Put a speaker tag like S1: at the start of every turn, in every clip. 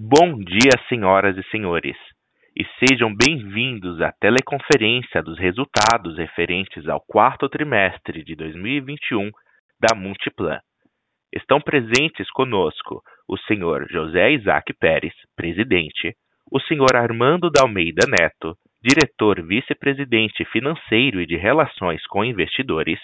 S1: Bom dia, senhoras e senhores, e sejam bem-vindos à teleconferência dos resultados referentes ao quarto trimestre de 2021 da Multiplan. Estão presentes conosco o senhor José Isaac Pérez, presidente, o senhor Armando da Almeida Neto, diretor vice-presidente financeiro e de relações com investidores,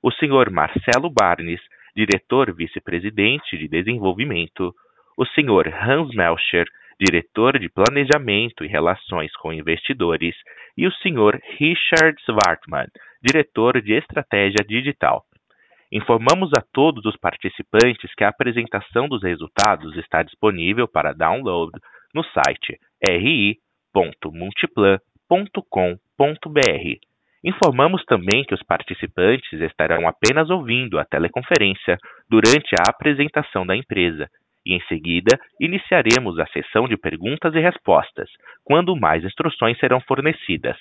S1: o senhor Marcelo Barnes, diretor vice-presidente de desenvolvimento, o senhor Hans Melcher, diretor de planejamento e relações com investidores, e o senhor Richard Svartman, diretor de estratégia digital. Informamos a todos os participantes que a apresentação dos resultados está disponível para download no site ri.multiplan.com.br. Informamos também que os participantes estarão apenas ouvindo a teleconferência durante a apresentação da empresa em seguida, iniciaremos a sessão de perguntas e respostas, quando mais instruções serão fornecidas.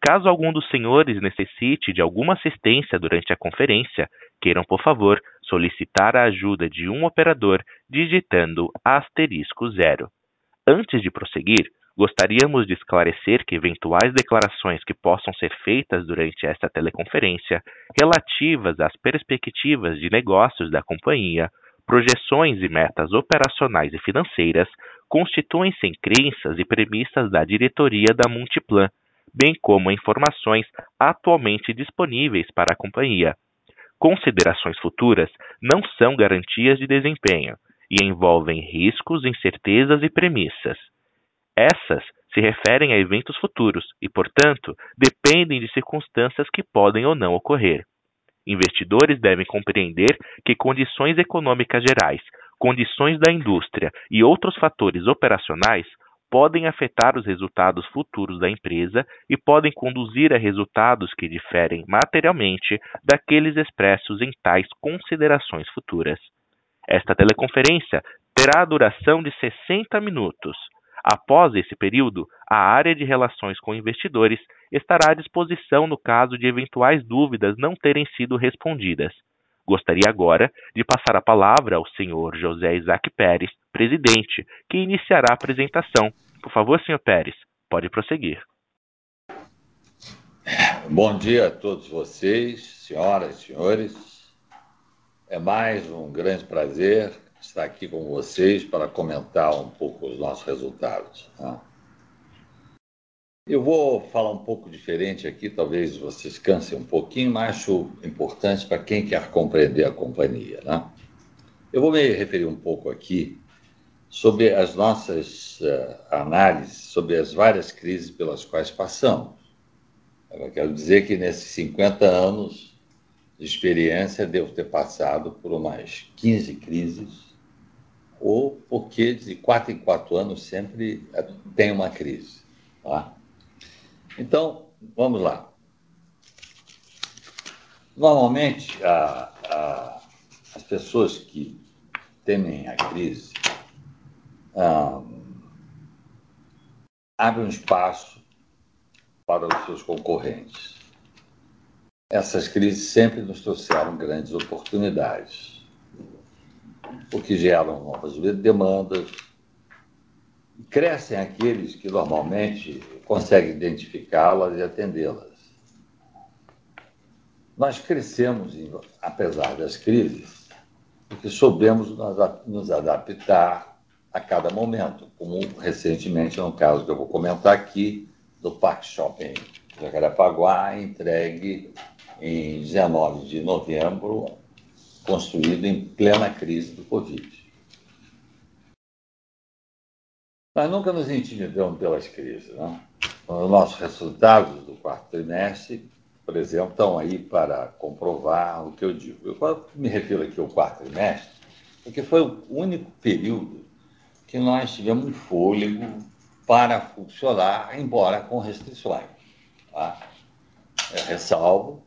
S1: Caso algum dos senhores necessite de alguma assistência durante a conferência, queiram, por favor, solicitar a ajuda de um operador digitando asterisco zero. Antes de prosseguir, gostaríamos de esclarecer que eventuais declarações que possam ser feitas durante esta teleconferência relativas às perspectivas de negócios da companhia, projeções e metas operacionais e financeiras constituem-se em crenças e premissas da diretoria da Multiplan bem como informações atualmente disponíveis para a companhia. Considerações futuras não são garantias de desempenho e envolvem riscos, incertezas e premissas. Essas se referem a eventos futuros e, portanto, dependem de circunstâncias que podem ou não ocorrer. Investidores devem compreender que condições econômicas gerais, condições da indústria e outros fatores operacionais podem afetar os resultados futuros da empresa e podem conduzir a resultados que diferem materialmente daqueles expressos em tais considerações futuras. Esta teleconferência terá a duração de 60 minutos. Após esse período, a área de relações com investidores estará à disposição no caso de eventuais dúvidas não terem sido respondidas. Gostaria agora de passar a palavra ao senhor José Isaac Pérez, presidente, que iniciará a apresentação. Por favor, senhor Pérez, pode prosseguir.
S2: Bom dia a todos vocês, senhoras e senhores. É mais um grande prazer estar aqui com vocês para comentar um pouco os nossos resultados. Tá? Eu vou falar um pouco diferente aqui, talvez vocês cansem um pouquinho, mas acho importante para quem quer compreender a companhia. Né? Eu vou me referir um pouco aqui sobre as nossas uh, análises sobre as várias crises pelas quais passamos. Eu quero dizer que nesses 50 anos de experiência devo ter passado por umas 15 crises, ou porque de quatro em quatro anos sempre eh, tem uma crise. Tá? Então, vamos lá. Normalmente, a, a, as pessoas que temem a crise ah, abrem um espaço para os seus concorrentes. Essas crises sempre nos trouxeram grandes oportunidades, o que geram novas demandas, crescem aqueles que normalmente conseguem identificá-las e atendê-las. Nós crescemos, apesar das crises, porque soubemos nos adaptar a cada momento, como recentemente no caso que eu vou comentar aqui, do Parque Shopping Jacarepaguá, entregue em 19 de novembro, construído em plena crise do Covid. Nós nunca nos intimidamos pelas crises. Os nossos resultados do quarto trimestre, por exemplo, estão aí para comprovar o que eu digo. Eu me refiro aqui ao quarto trimestre, porque foi o único período que nós tivemos fôlego para funcionar, embora com restrições. Tá? Ressalvo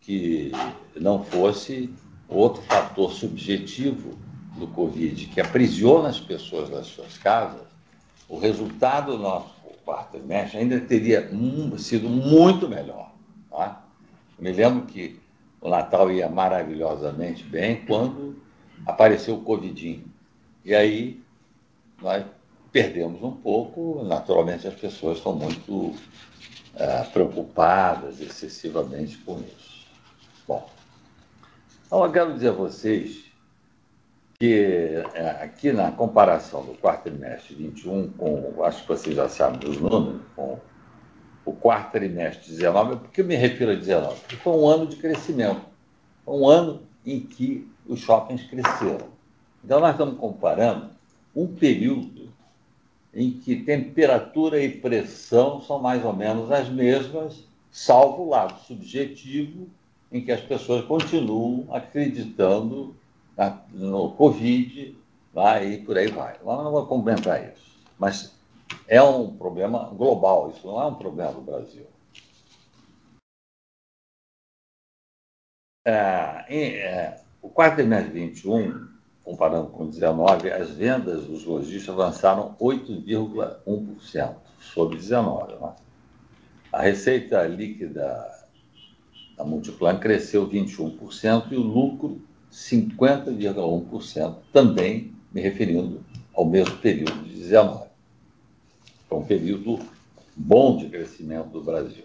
S2: que não fosse outro fator subjetivo do Covid que aprisiona as pessoas nas suas casas, o resultado do nosso quarto trimestre ainda teria sido muito melhor. Tá? me lembro que o Natal ia maravilhosamente bem quando apareceu o Covidinho. E aí nós perdemos um pouco, naturalmente as pessoas estão muito é, preocupadas excessivamente com isso. Bom, então eu quero dizer a vocês que é, aqui na comparação do quarto trimestre 21 com, acho que vocês já sabem dos números, com o quarto trimestre 19, por que eu me refiro a 19? Porque foi um ano de crescimento, foi um ano em que os shoppings cresceram. Então nós estamos comparando um período em que temperatura e pressão são mais ou menos as mesmas, salvo o lado subjetivo, em que as pessoas continuam acreditando no Covid, vai, e por aí vai. Lá não vou comentar isso. Mas é um problema global, isso não é um problema do Brasil. É, é, o quarto trimestre 21, comparando com 19, as vendas dos lojistas avançaram 8,1% sobre 19. Né? A receita líquida da Multiplan cresceu 21% e o lucro 50,1%, também me referindo ao mesmo período de 19. Foi um período bom de crescimento do Brasil.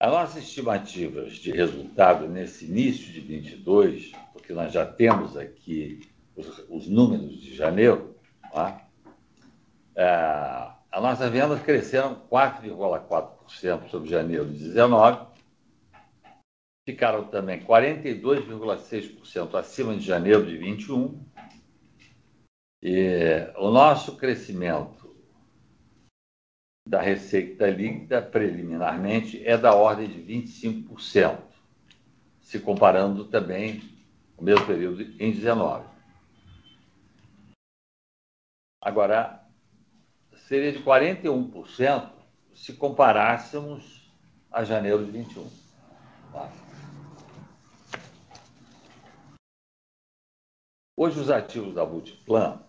S2: As nossas estimativas de resultado nesse início de 22, porque nós já temos aqui os, os números de janeiro, tá? é, as nossas vendas cresceram 4,4% sobre janeiro de 19 ficaram também 42,6% acima de janeiro de 21. E o nosso crescimento da receita líquida preliminarmente é da ordem de 25%, se comparando também o mesmo período em 19. Agora, seria de 41% se comparássemos a janeiro de 21. Tá? Hoje, os ativos da Multiplan,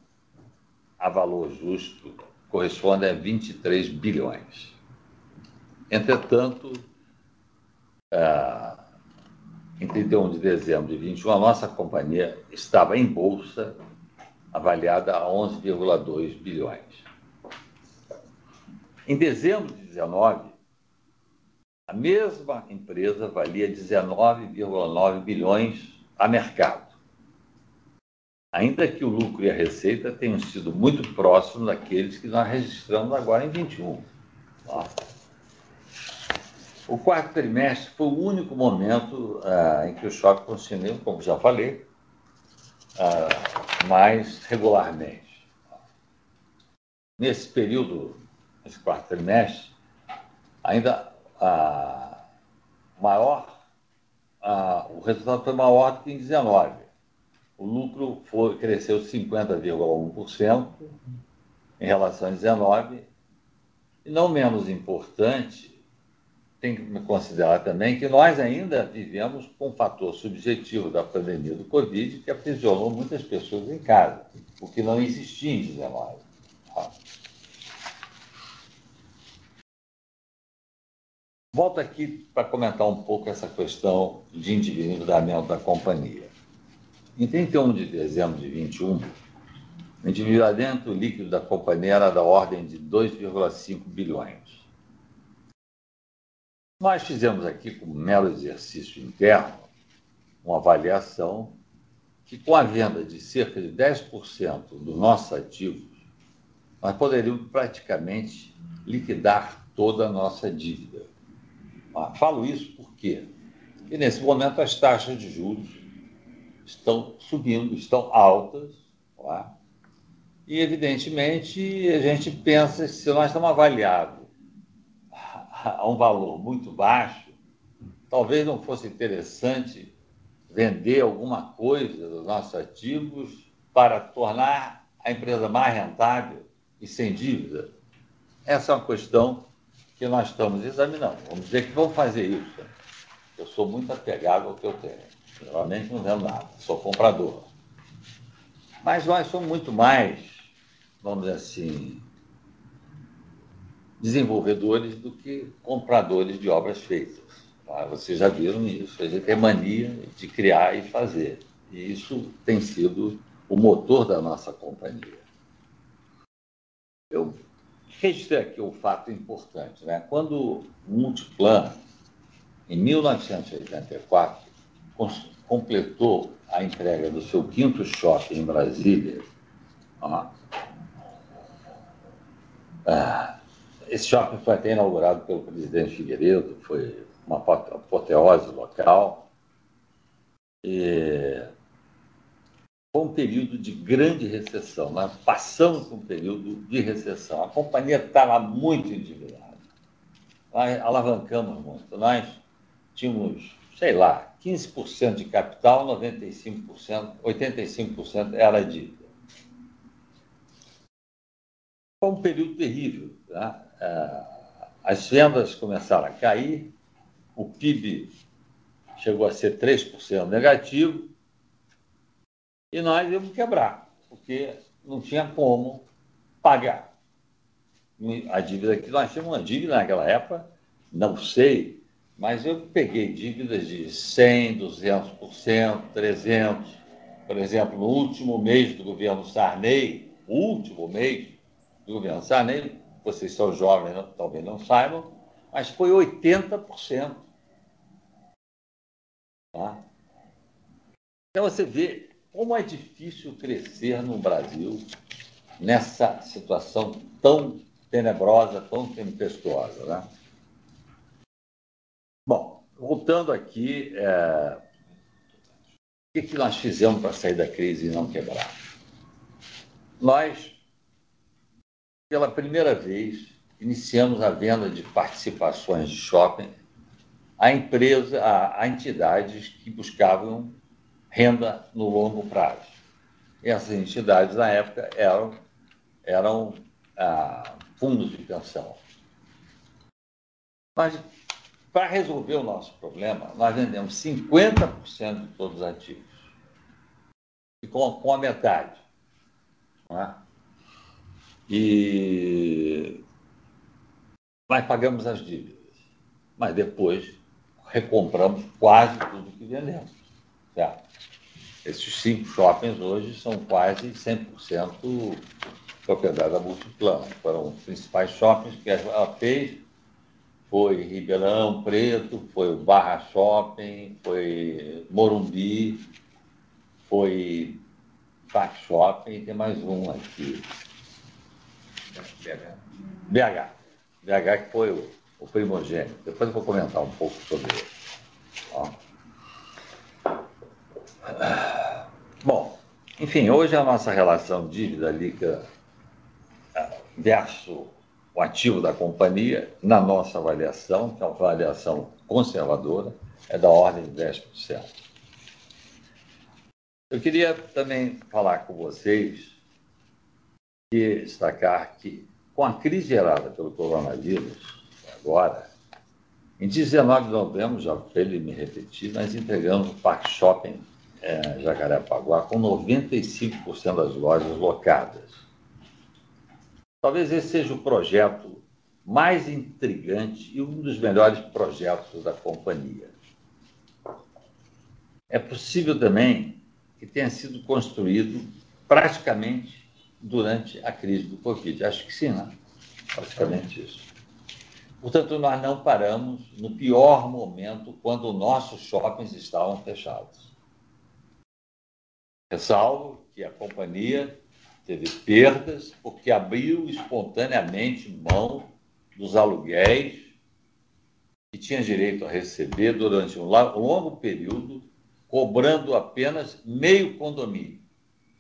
S2: a valor justo, correspondem a 23 bilhões. Entretanto, é, em 31 de dezembro de 21, a nossa companhia estava em bolsa avaliada a 11,2 bilhões. Em dezembro de 19, a mesma empresa valia 19,9 bilhões a mercado ainda que o lucro e a receita tenham sido muito próximos daqueles que nós registramos agora em 21. Tá? O quarto trimestre foi o único momento ah, em que o choque continuou, como já falei, ah, mais regularmente. Nesse período, nesse quarto trimestre, ainda ah, maior, o resultado foi maior do que em 19 o lucro foi, cresceu 50,1% em relação a 19. E não menos importante, tem que considerar também que nós ainda vivemos com um fator subjetivo da pandemia do Covid que aprisionou muitas pessoas em casa, o que não existia em 19. Volto aqui para comentar um pouco essa questão de endividamento da companhia. Em 31 de dezembro de 21, o endividamento líquido da companhia era da ordem de 2,5 bilhões. Nós fizemos aqui, como mero exercício interno, uma avaliação que, com a venda de cerca de 10% dos nossos ativos, nós poderíamos praticamente liquidar toda a nossa dívida. Falo isso porque nesse momento as taxas de juros estão subindo, estão altas. É? E, evidentemente, a gente pensa se nós estamos avaliados a um valor muito baixo, talvez não fosse interessante vender alguma coisa dos nossos ativos para tornar a empresa mais rentável e sem dívida. Essa é uma questão que nós estamos examinando. Vamos dizer que vamos fazer isso. Eu sou muito apegado ao que eu tenho. Geralmente não vendo nada, sou comprador. Mas nós somos muito mais, vamos dizer assim, desenvolvedores do que compradores de obras feitas. Tá? Vocês já viram isso, a gente tem mania de criar e fazer. E isso tem sido o motor da nossa companhia. registrar aqui um fato importante. Né? Quando o Multiplan, em 1984, completou a entrega do seu quinto shopping em Brasília, ah, esse shopping foi até inaugurado pelo presidente Figueiredo, foi uma apoteose local. E foi um período de grande recessão. Nós passamos por um período de recessão. A companhia estava muito endividada. Nós alavancamos muito. Nós tínhamos, sei lá, 15% de capital, 95%, 85% era dívida. Foi um período terrível. Tá? As vendas começaram a cair, o PIB chegou a ser 3% negativo, e nós íamos quebrar, porque não tinha como pagar. A dívida que nós tínhamos uma dívida naquela época, não sei, mas eu peguei dívidas de 100, 200%, 300%. Por exemplo, no último mês do governo Sarney, último mês do governo Sarney, vocês são jovens, não, talvez não saibam, mas foi 80%. Tá? Então você vê como é difícil crescer no Brasil nessa situação tão tenebrosa, tão tempestuosa. Né? Voltando aqui, é... o que, que nós fizemos para sair da crise e não quebrar? Nós, pela primeira vez, iniciamos a venda de participações de shopping a empresa, a, a entidades que buscavam renda no longo prazo. E essas entidades, na época, eram, eram ah, fundos de pensão. Mas, para resolver o nosso problema, nós vendemos 50% de todos os ativos. E com, com a metade. É? E nós pagamos as dívidas. Mas depois recompramos quase tudo que vendemos. Certo? Esses cinco shoppings hoje são quase 100% propriedade da Multiplan. Foram os principais shoppings que ela fez. Foi Ribeirão Preto, foi Barra Shopping, foi Morumbi, foi Park Shopping tem mais um aqui. BH. BH. BH que foi o, o primogênito. Depois eu vou comentar um pouco sobre ele. Ó. Bom, enfim, hoje a nossa relação dívida líquida ah, versus o ativo da companhia, na nossa avaliação, que é uma avaliação conservadora, é da ordem de 10%. Eu queria também falar com vocês e destacar que, com a crise gerada pelo coronavírus, agora, em 19 de novembro, já para ele me repetir, nós entregamos o Parque Shopping é, Jacarepaguá com 95% das lojas locadas. Talvez esse seja o projeto mais intrigante e um dos melhores projetos da companhia. É possível também que tenha sido construído praticamente durante a crise do Covid. Acho que sim, né? Praticamente isso. Portanto, nós não paramos no pior momento quando nossos shoppings estavam fechados. Ressalvo que a companhia teve perdas porque abriu espontaneamente mão dos aluguéis que tinha direito a receber durante um longo período, cobrando apenas meio condomínio.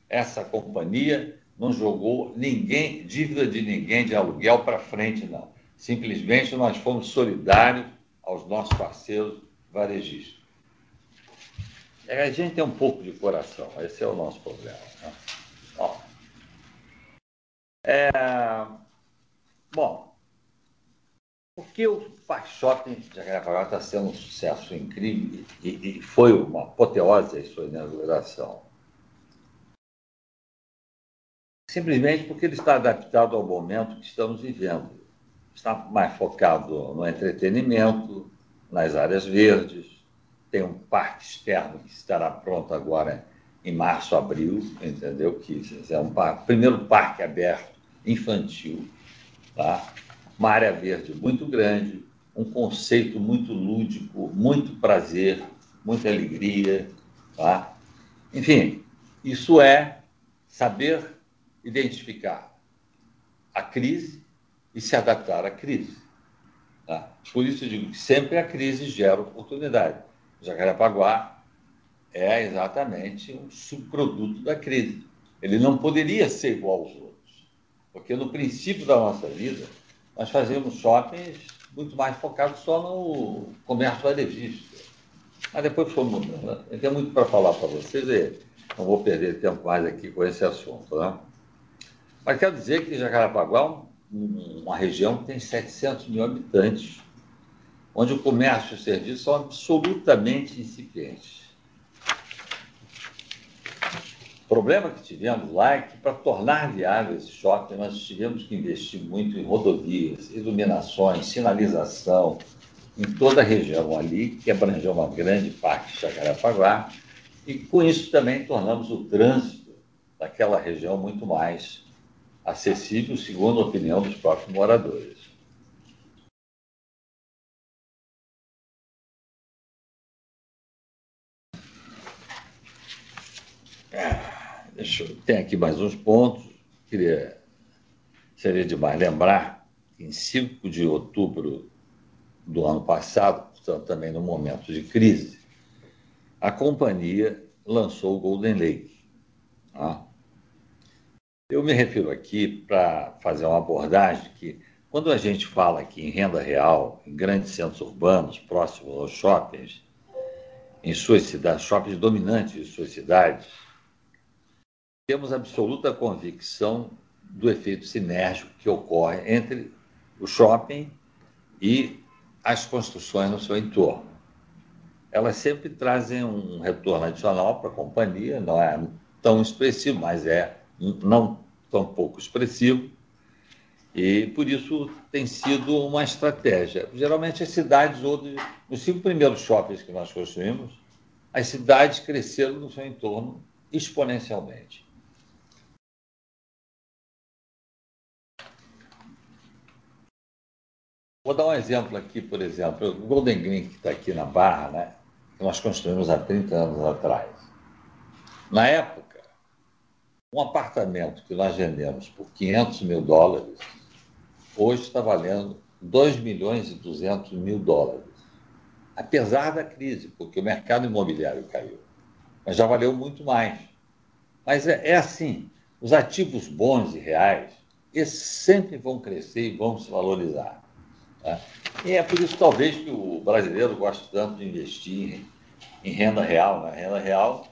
S2: Essa companhia não jogou ninguém, dívida de ninguém de aluguel para frente, não. Simplesmente nós fomos solidários aos nossos parceiros varejistas. A gente tem um pouco de coração, esse é o nosso problema. Né? Ó, é, bom, por que o Shopping de Jacarepaguá está sendo um sucesso incrível e, e foi uma apoteose a sua inauguração? Simplesmente porque ele está adaptado ao momento que estamos vivendo. Está mais focado no entretenimento, nas áreas verdes, tem um parque externo que estará pronto agora em março, abril, entendeu? Que é um parque, primeiro parque aberto infantil Tá? Uma área verde muito grande, um conceito muito lúdico, muito prazer, muita alegria. Tá? Enfim, isso é saber identificar a crise e se adaptar à crise. Tá? Por isso eu digo que sempre a crise gera oportunidade. Jacarepaguá é exatamente um subproduto da crise. Ele não poderia ser igual aos outros, porque no princípio da nossa vida nós fazíamos shoppings muito mais focados só no comércio varejista. Mas depois foi mudando. Né? Eu tenho muito para falar para vocês e não vou perder tempo mais aqui com esse assunto. Né? Mas quero dizer que Jacarapaguá é uma região que tem 700 mil habitantes, onde o comércio e o serviço são absolutamente incipientes. O problema que tivemos lá é que, para tornar viável esse shopping, nós tivemos que investir muito em rodovias, iluminações, sinalização, em toda a região ali, que abrangeu uma grande parte de Chacarapaguá, e com isso também tornamos o trânsito daquela região muito mais acessível, segundo a opinião dos próprios moradores. Deixa eu, tem aqui mais uns pontos. Queria, seria demais lembrar que em 5 de outubro do ano passado, portanto, também no momento de crise, a companhia lançou o Golden Lake. Tá? Eu me refiro aqui para fazer uma abordagem que, quando a gente fala aqui em renda real, em grandes centros urbanos, próximos aos shoppings, em suas cidades, shoppings dominantes de suas cidades, temos absoluta convicção do efeito sinérgico que ocorre entre o shopping e as construções no seu entorno. Elas sempre trazem um retorno adicional para a companhia, não é tão expressivo, mas é não tão pouco expressivo, e por isso tem sido uma estratégia. Geralmente as cidades, nos cinco primeiros shoppings que nós construímos, as cidades cresceram no seu entorno exponencialmente. Vou dar um exemplo aqui, por exemplo, o Golden Green, que está aqui na Barra, né, que nós construímos há 30 anos atrás. Na época, um apartamento que nós vendemos por 500 mil dólares, hoje está valendo 2 milhões e 200 mil dólares. Apesar da crise, porque o mercado imobiliário caiu. Mas já valeu muito mais. Mas é, é assim, os ativos bons e reais, esses sempre vão crescer e vão se valorizar. Né? E é por isso, talvez, que o brasileiro gosta tanto de investir em, renda real. Né? Renda real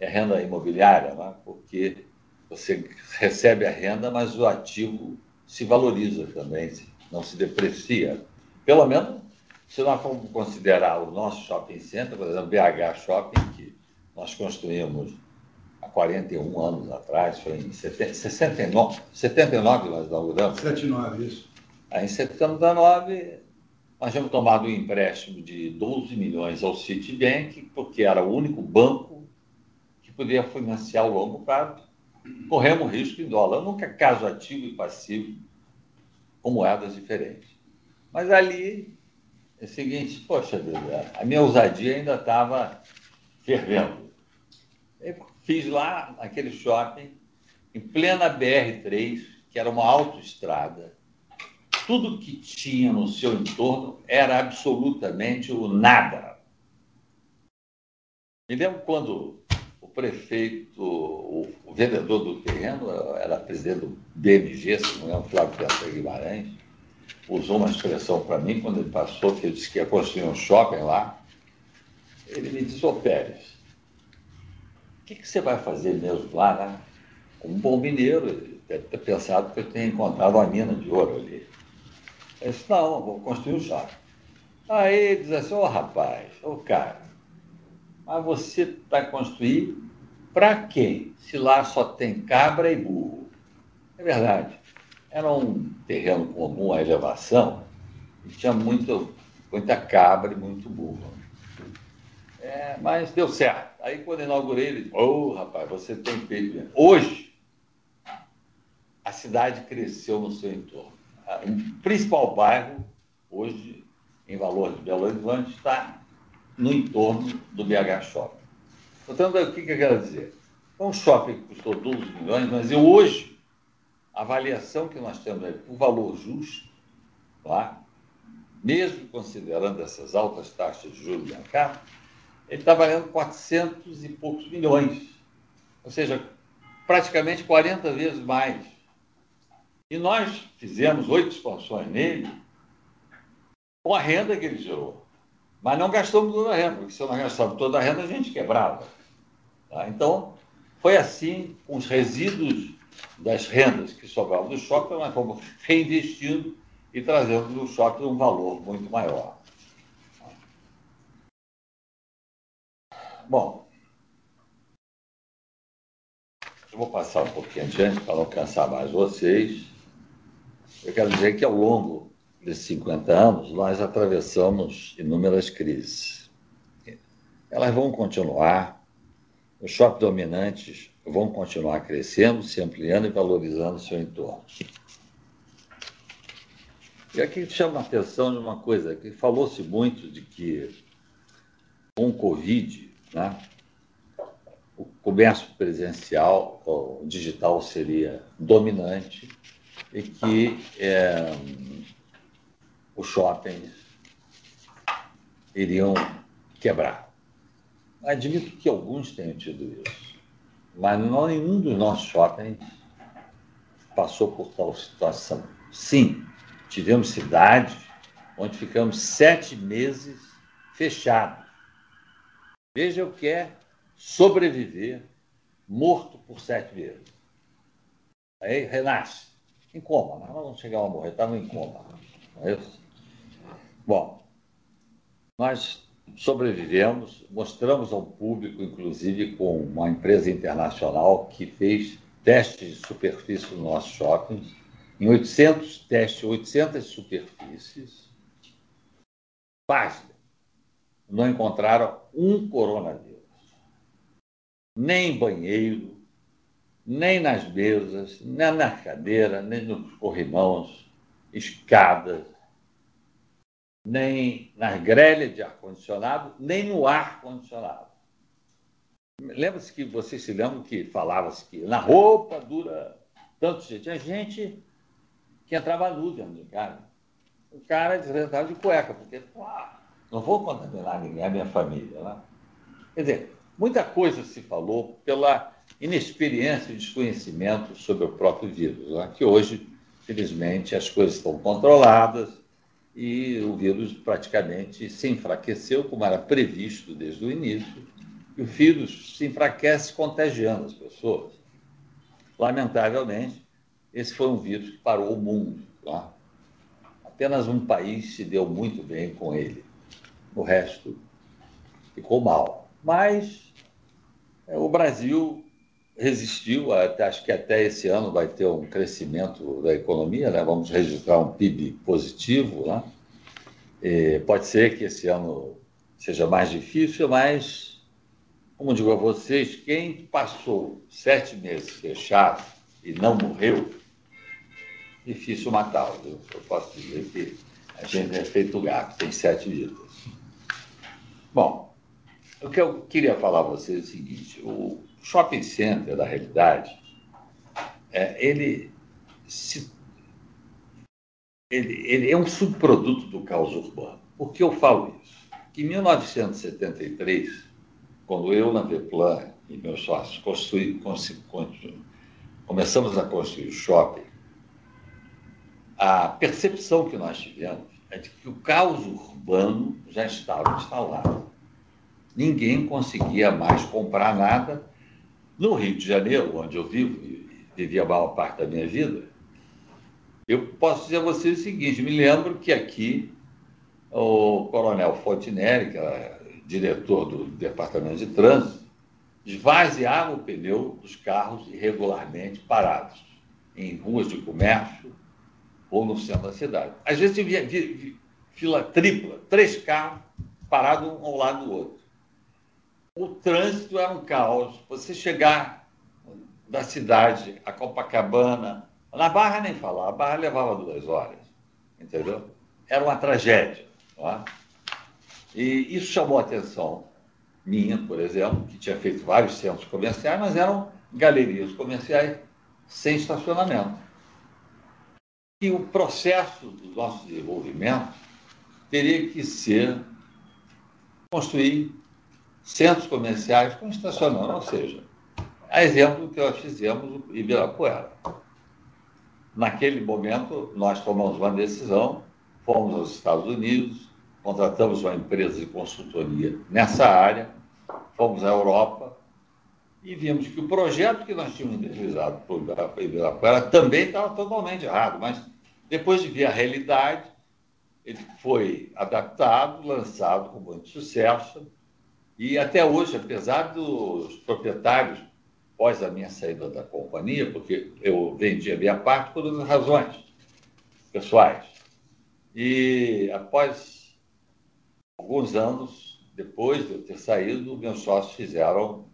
S2: é renda imobiliária, né? porque você recebe a renda, mas o ativo se valoriza também, não se deprecia. Pelo menos, se nós formos considerar o nosso shopping center, por exemplo, BH Shopping, que nós construímos há 41 anos atrás, foi em 69, 79 nós inauguramos.
S3: 79, isso.
S2: Aí, em 79, nós tínhamos tomado um empréstimo de 12 milhões ao Citibank, porque era o único banco que podia financiar o longo prazo. Corremos risco em dólar. Nunca caso ativo e passivo com moedas diferentes. Mas ali é o seguinte, poxa vida, a minha ousadia ainda estava fervendo. Eu fiz lá aquele shopping, em plena BR-3, que era uma autoestrada, tudo que tinha no seu entorno era absolutamente o nada. Me lembro quando o prefeito, o, o vendedor do terreno, era presidente do BMG, se não me engano, Flávio Pérez Guimarães, usou uma expressão para mim quando ele passou, que ele disse que ia construir um shopping lá. Ele me disse, ô Pérez, o que, que você vai fazer mesmo lá, né? Como um bom mineiro, ele deve ter pensado que eu tenho encontrado uma mina de ouro ali. Eu disse, não, vou construir um shopping. Aí diz assim, ô oh, rapaz, ô oh, cara, mas você vai construir para quem? Se lá só tem cabra e burro. É verdade. Era um terreno comum à elevação e tinha muito, muita cabra e muito burro. É, mas deu certo. Aí quando inaugurei, ele disse, ô oh, rapaz, você tem feito. Hoje, a cidade cresceu no seu entorno o principal bairro, hoje, em valor de Belo Horizonte, está no entorno do BH Shopping. Portanto, o que, eu quero dizer? É um shopping que custou 12 milhões, mas eu hoje, a avaliação que nós temos é por valor justo, tá? mesmo considerando essas altas taxas de juros bancários, ele está valendo 400 e poucos milhões. Ou seja, praticamente 40 vezes mais. E nós fizemos oito expansões nele com a renda que ele gerou. Mas não gastamos toda a renda, porque se nós gastávamos toda a renda, a gente quebrava. Tá? Então, foi assim, com os resíduos das rendas que sobravam do shopping, nós fomos reinvestindo e trazendo do shopping um valor muito maior. Bom, eu vou passar um pouquinho adiante para não cansar mais vocês. Eu quero dizer que ao longo desses 50 anos, nós atravessamos inúmeras crises. Elas vão continuar, os shoppings dominantes vão continuar crescendo, se ampliando e valorizando seu entorno. E aqui chama a atenção de uma coisa, que falou-se muito de que com o Covid, né, o comércio presencial, o digital seria dominante e que é, os shoppings iriam quebrar. Admito que alguns tenham tido isso, mas não nenhum dos nossos shoppings passou por tal situação. Sim, tivemos cidades onde ficamos sete meses fechados. Veja o que é sobreviver morto por sete meses. Aí renasce, em coma, mas não chegava a morrer, estava em coma. É isso? Bom, nós sobrevivemos, mostramos ao público, inclusive com uma empresa internacional que fez testes de superfície nos nossos shoppings, em 800 testes, 800 superfícies, página, não encontraram um coronavírus. Nem em banheiro, nem nas mesas, nem na cadeira, nem nos corrimãos, escadas, nem nas grelhas de ar-condicionado, nem no ar-condicionado. Lembra-se que vocês se lembram que falava-se que na roupa dura tanto dia. Tinha gente que entrava nu dentro de casa. O cara desrentava de cueca, porque ah, não vou contaminar ninguém, a minha família. Né? Quer dizer, muita coisa se falou pela inexperiência e desconhecimento sobre o próprio vírus, né? que hoje, felizmente, as coisas estão controladas, e o vírus praticamente se enfraqueceu, como era previsto desde o início, e o vírus se enfraquece contagiando as pessoas. Lamentavelmente, esse foi um vírus que parou o mundo. Tá? Apenas um país se deu muito bem com ele. O resto ficou mal. Mas é, o Brasil resistiu, até, acho que até esse ano vai ter um crescimento da economia, né? vamos registrar um PIB positivo. Né? E pode ser que esse ano seja mais difícil, mas, como digo a vocês, quem passou sete meses fechado e não morreu, difícil matá-lo. Eu posso dizer que a gente é feito gato, tem sete vidas. Bom, o que eu queria falar a vocês é o seguinte: o shopping center, da realidade, é, ele se ele, ele é um subproduto do caos urbano. Por que eu falo isso? Que em 1973, quando eu, na Veplan e meus sócios construí, começamos a construir o shopping, a percepção que nós tivemos é de que o caos urbano já estava instalado. Ninguém conseguia mais comprar nada. No Rio de Janeiro, onde eu vivo, e vivi a maior parte da minha vida, eu posso dizer a vocês o seguinte: me lembro que aqui o coronel Fontinelli, que era diretor do Departamento de Trânsito, esvaziava o pneu dos carros irregularmente parados em ruas de comércio ou no centro da cidade. Às vezes via, via fila tripla, três carros parados um ao lado do outro. O trânsito era um caos. Você chegar da cidade a Copacabana, na Barra nem falar, a Barra levava duas horas. entendeu? Era uma tragédia. É? E isso chamou a atenção minha, por exemplo, que tinha feito vários centros comerciais, mas eram galerias comerciais sem estacionamento. E o processo do nosso desenvolvimento teria que ser construir centros comerciais com estacionamento, ou seja, a exemplo do que nós fizemos em Ibirapuera. Naquele momento, nós tomamos uma decisão, fomos aos Estados Unidos, contratamos uma empresa de consultoria nessa área, fomos à Europa e vimos que o projeto que nós tínhamos realizado para Ibirapuera também estava totalmente errado, mas depois de ver a realidade, ele foi adaptado, lançado com muito sucesso e até hoje, apesar dos proprietários, após a minha saída da companhia, porque eu vendi a minha parte por razões pessoais, e após alguns anos depois de eu ter saído, meus sócios fizeram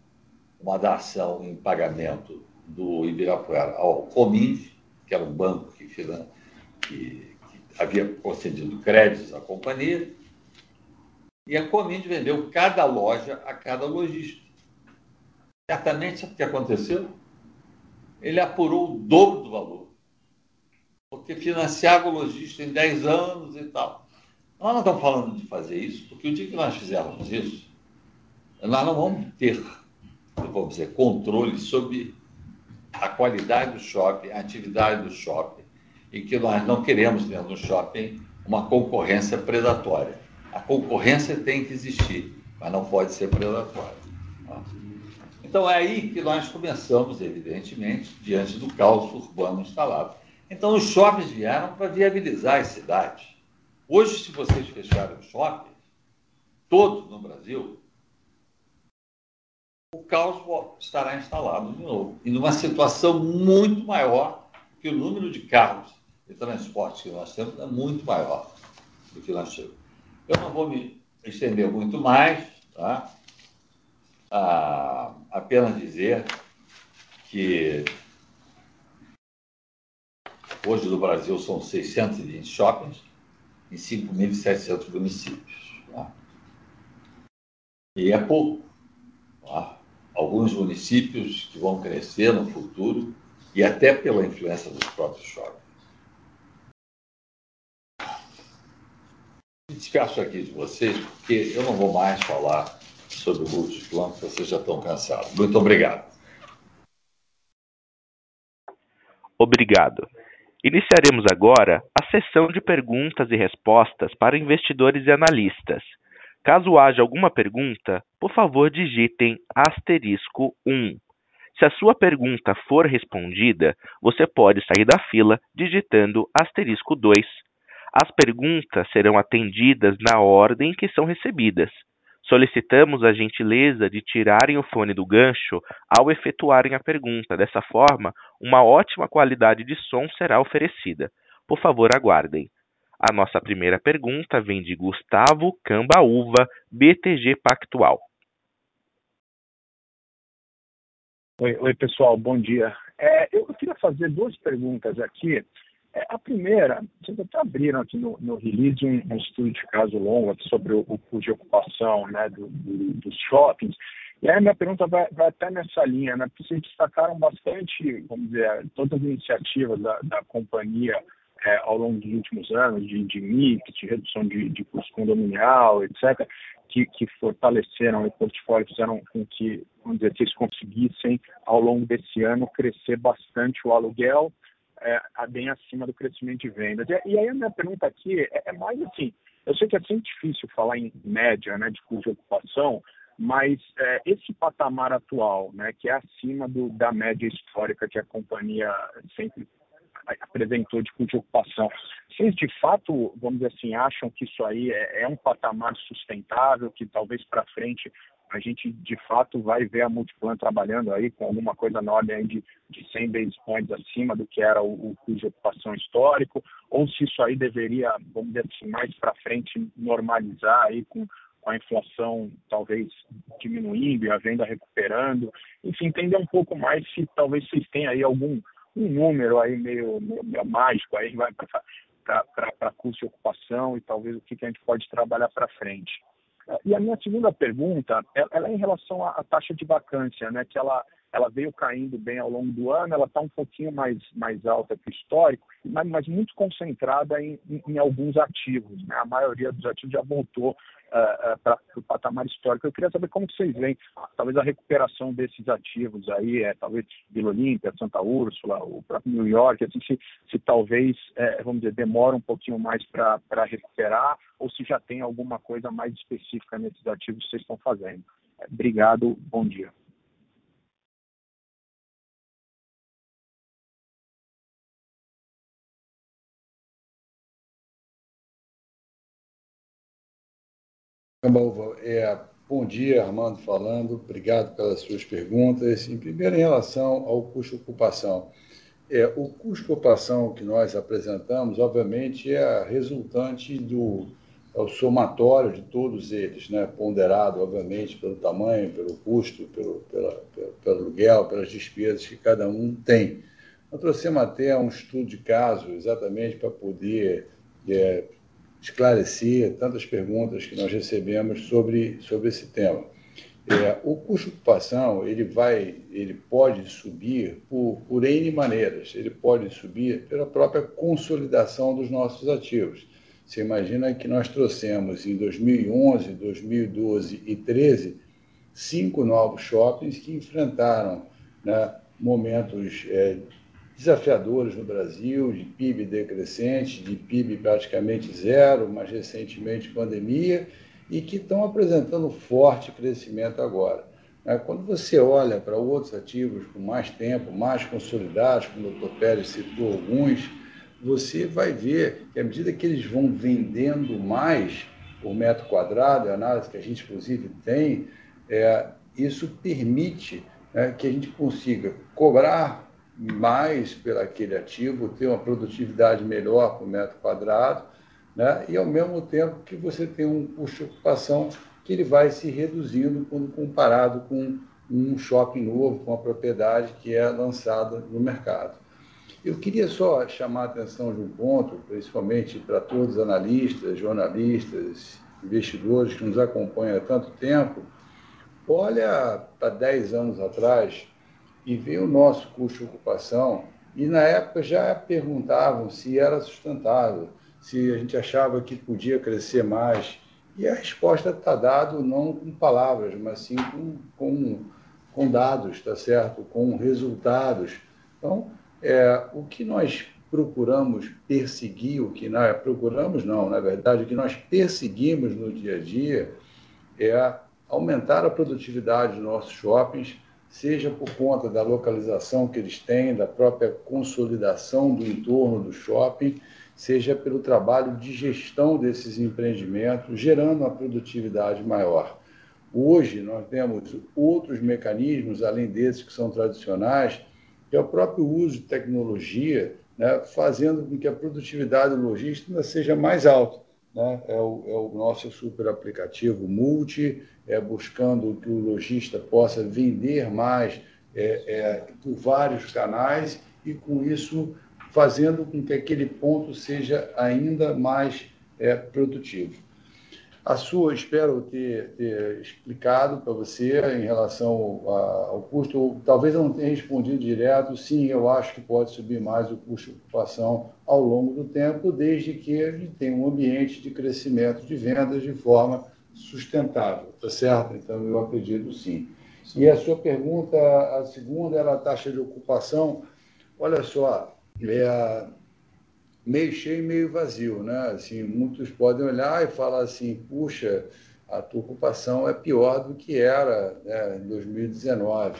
S2: uma dação em pagamento do Ibirapuera ao Cominf, que era um banco que, que, que havia concedido créditos à companhia, e a Comind vendeu cada loja a cada lojista. Certamente, sabe o que aconteceu? Ele apurou o dobro do valor. Porque financiava o lojista em 10 anos e tal. Nós não estamos falando de fazer isso, porque o dia que nós fizermos isso, nós não vamos ter, vamos dizer, controle sobre a qualidade do shopping, a atividade do shopping, e que nós não queremos dentro do shopping uma concorrência predatória. A concorrência tem que existir, mas não pode ser predatória. Então é aí que nós começamos, evidentemente, diante do caos urbano instalado. Então os shoppings vieram para viabilizar as cidades. Hoje, se vocês fecharem os shoppings, todos no Brasil, o caos estará instalado de novo. E numa situação muito maior que o número de carros de transporte que nós temos é muito maior do que nós temos. Eu não vou me estender muito mais, tá? Ah, apenas dizer que hoje no Brasil são 620 shoppings em 5.700 municípios. Tá? E é pouco. Tá? Alguns municípios que vão crescer no futuro e até pela influência dos próprios shoppings. Despeço aqui de vocês, porque eu não vou mais falar sobre o multiplano, porque vocês já estão cansados. Muito obrigado.
S1: Obrigado. Iniciaremos agora a sessão de perguntas e respostas para investidores e analistas. Caso haja alguma pergunta, por favor digitem asterisco 1. Se a sua pergunta for respondida, você pode sair da fila digitando asterisco 2. As perguntas serão atendidas na ordem que são recebidas. Solicitamos a gentileza de tirarem o fone do gancho ao efetuarem a pergunta. Dessa forma, uma ótima qualidade de som será oferecida. Por favor, aguardem. A nossa primeira pergunta vem de Gustavo Cambaúva, BTG Pactual.
S3: Oi, oi pessoal, bom dia. É, eu queria fazer duas perguntas aqui. É, a primeira, vocês até abriram aqui no, no release um, um, estudo de caso longo sobre o, custo de ocupação né, do, do, dos shoppings. E aí minha pergunta vai, vai, até nessa linha, né? Porque vocês destacaram bastante, vamos dizer, todas as iniciativas da, da companhia é, ao longo dos últimos anos, de, de mix, de redução de, de custo condominial, etc., que, que fortaleceram o portfólio, fizeram com que, vamos dizer, vocês conseguissem, ao longo desse ano, crescer bastante o aluguel, é, bem acima do crescimento de vendas. E, e aí a minha pergunta aqui é, é, mais assim, eu sei que é sempre difícil falar em média né, de custo de ocupação, mas é, esse patamar atual, né, que é acima do, da média histórica que a companhia sempre apresentou de custo de ocupação, vocês de fato, vamos dizer assim, acham que isso aí é, é um patamar sustentável, que talvez para frente a gente de fato vai ver a Multiplan trabalhando aí com alguma coisa na ordem de, de 100 basis points acima do que era o, o custo de ocupação histórico, ou se isso aí deveria, vamos dizer assim, mais para frente normalizar aí com, com a inflação talvez diminuindo e a venda recuperando, enfim, entender um pouco mais se talvez vocês tenham aí algum um número aí meio, meio, meio mágico aí vai para custo de ocupação e talvez o que, que a gente pode trabalhar para frente. E a minha segunda pergunta, ela é em relação à taxa de vacância, né, que ela, ela veio caindo bem ao longo do ano, ela está um pouquinho mais, mais alta que o histórico, mas, mas muito concentrada em, em, em alguns ativos. Né? A maioria dos ativos já voltou uh, uh, para o patamar histórico. Eu queria saber como vocês veem, talvez a recuperação desses ativos aí, é, talvez Vila Olímpia, Santa Úrsula, o próprio New York, assim, se, se talvez, é, vamos dizer, demora um pouquinho mais para recuperar, ou se já tem alguma coisa mais específica nesses ativos que vocês estão fazendo. Obrigado, bom dia.
S4: É, bom dia, Armando falando, obrigado pelas suas perguntas. Em primeiro, em relação ao custo de ocupação. É, o custo de ocupação que nós apresentamos, obviamente, é resultante do é o somatório de todos eles, né? ponderado, obviamente, pelo tamanho, pelo custo, pelo, pela, pelo, pelo aluguel, pelas despesas que cada um tem. Nós trouxemos até um estudo de caso exatamente para poder é, esclarecer tantas perguntas que nós recebemos sobre, sobre esse tema. É, o custo de ocupação ele vai, ele pode subir por, por N maneiras. Ele pode subir pela própria consolidação dos nossos ativos. Você imagina que nós trouxemos em 2011, 2012 e 2013 cinco novos shoppings que enfrentaram né, momentos é, desafiadores no Brasil, de PIB decrescente, de PIB praticamente zero, mais recentemente pandemia, e que estão apresentando forte crescimento agora. Né? Quando você olha para outros ativos com mais tempo, mais consolidados, como o Dr. Pérez citou alguns, você vai ver que à medida que eles vão vendendo mais por metro quadrado, a análise que a gente inclusive tem, é, isso permite né, que a gente consiga cobrar mais pelo aquele ativo, ter uma produtividade melhor por metro quadrado, né? e ao mesmo tempo que você tem um custo de ocupação que ele vai se reduzindo quando comparado com um shopping novo, com a propriedade que é lançada no mercado. Eu queria só chamar a atenção de um ponto, principalmente para todos os analistas, jornalistas, investidores que nos acompanham há tanto tempo. Olha, para 10 anos atrás, e ver o nosso custo de ocupação. E na época já perguntavam se era sustentável, se a gente achava que podia crescer mais. E a resposta está dada não com palavras, mas sim com, com, com dados, tá certo? Com resultados. Então, é, o que nós procuramos perseguir, o que nós procuramos não, na verdade, o que nós perseguimos no dia a dia é aumentar a produtividade dos nossos shoppings, seja por conta da localização que eles têm, da própria consolidação do entorno do shopping, seja pelo trabalho de gestão desses empreendimentos, gerando uma produtividade maior. Hoje, nós temos outros mecanismos, além desses que são tradicionais, que é o próprio uso de tecnologia, né, fazendo com que a produtividade logística seja mais alta né? é, o, é o nosso super aplicativo Multi, é, buscando que o lojista possa vender mais é, é, por vários canais e, com isso, fazendo com que aquele ponto seja ainda mais é, produtivo. A sua, espero ter, ter explicado para você em relação ao, ao, custo. Talvez eu não tenha respondido direto. Sim, eu acho que pode subir mais o custo de ocupação ao longo do tempo, desde que a gente tenha um ambiente de crescimento de vendas de forma sustentável, tá certo? Então, eu acredito sim. sim. E a sua pergunta, a segunda, era a taxa de ocupação. Olha só, é, meio cheio e meio vazio, né? Assim, muitos podem olhar e falar assim, puxa, a tua ocupação é pior do que era né, em 2019.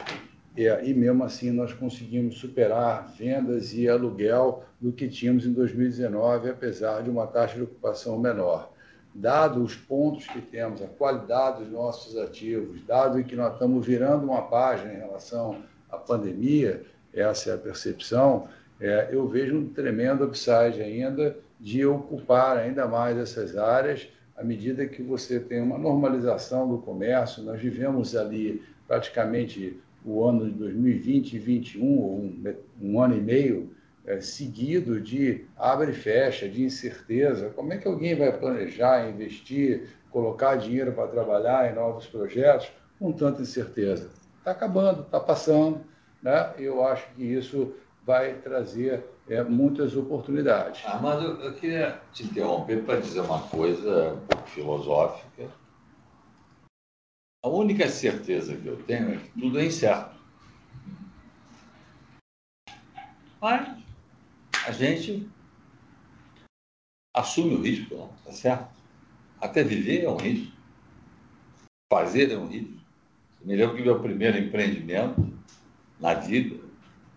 S4: E, e mesmo assim nós conseguimos superar vendas e aluguel do que tínhamos em 2019, apesar de uma taxa de ocupação menor. Dado os pontos que temos, a qualidade dos nossos ativos, dado que nós estamos virando uma página em relação à pandemia, essa é a percepção, é, eu vejo um tremendo upside ainda de ocupar ainda mais essas áreas à medida que você tem uma normalização do comércio. Nós vivemos ali praticamente o ano de 2020 e 2021, um, um ano e meio, é, seguido de abre e fecha, de incerteza. Como é que alguém vai planejar, investir, colocar dinheiro para trabalhar em novos projetos com tanta incerteza? Está acabando, está passando. Né? Eu acho que isso vai trazer é, muitas oportunidades.
S2: Armando, eu queria te interromper para dizer uma coisa filosófica. A única certeza que eu tenho é que tudo é incerto. Mas a gente assume o risco, não, tá certo? Até viver é um risco. Fazer é um risco. Eu me lembro que meu primeiro empreendimento na vida,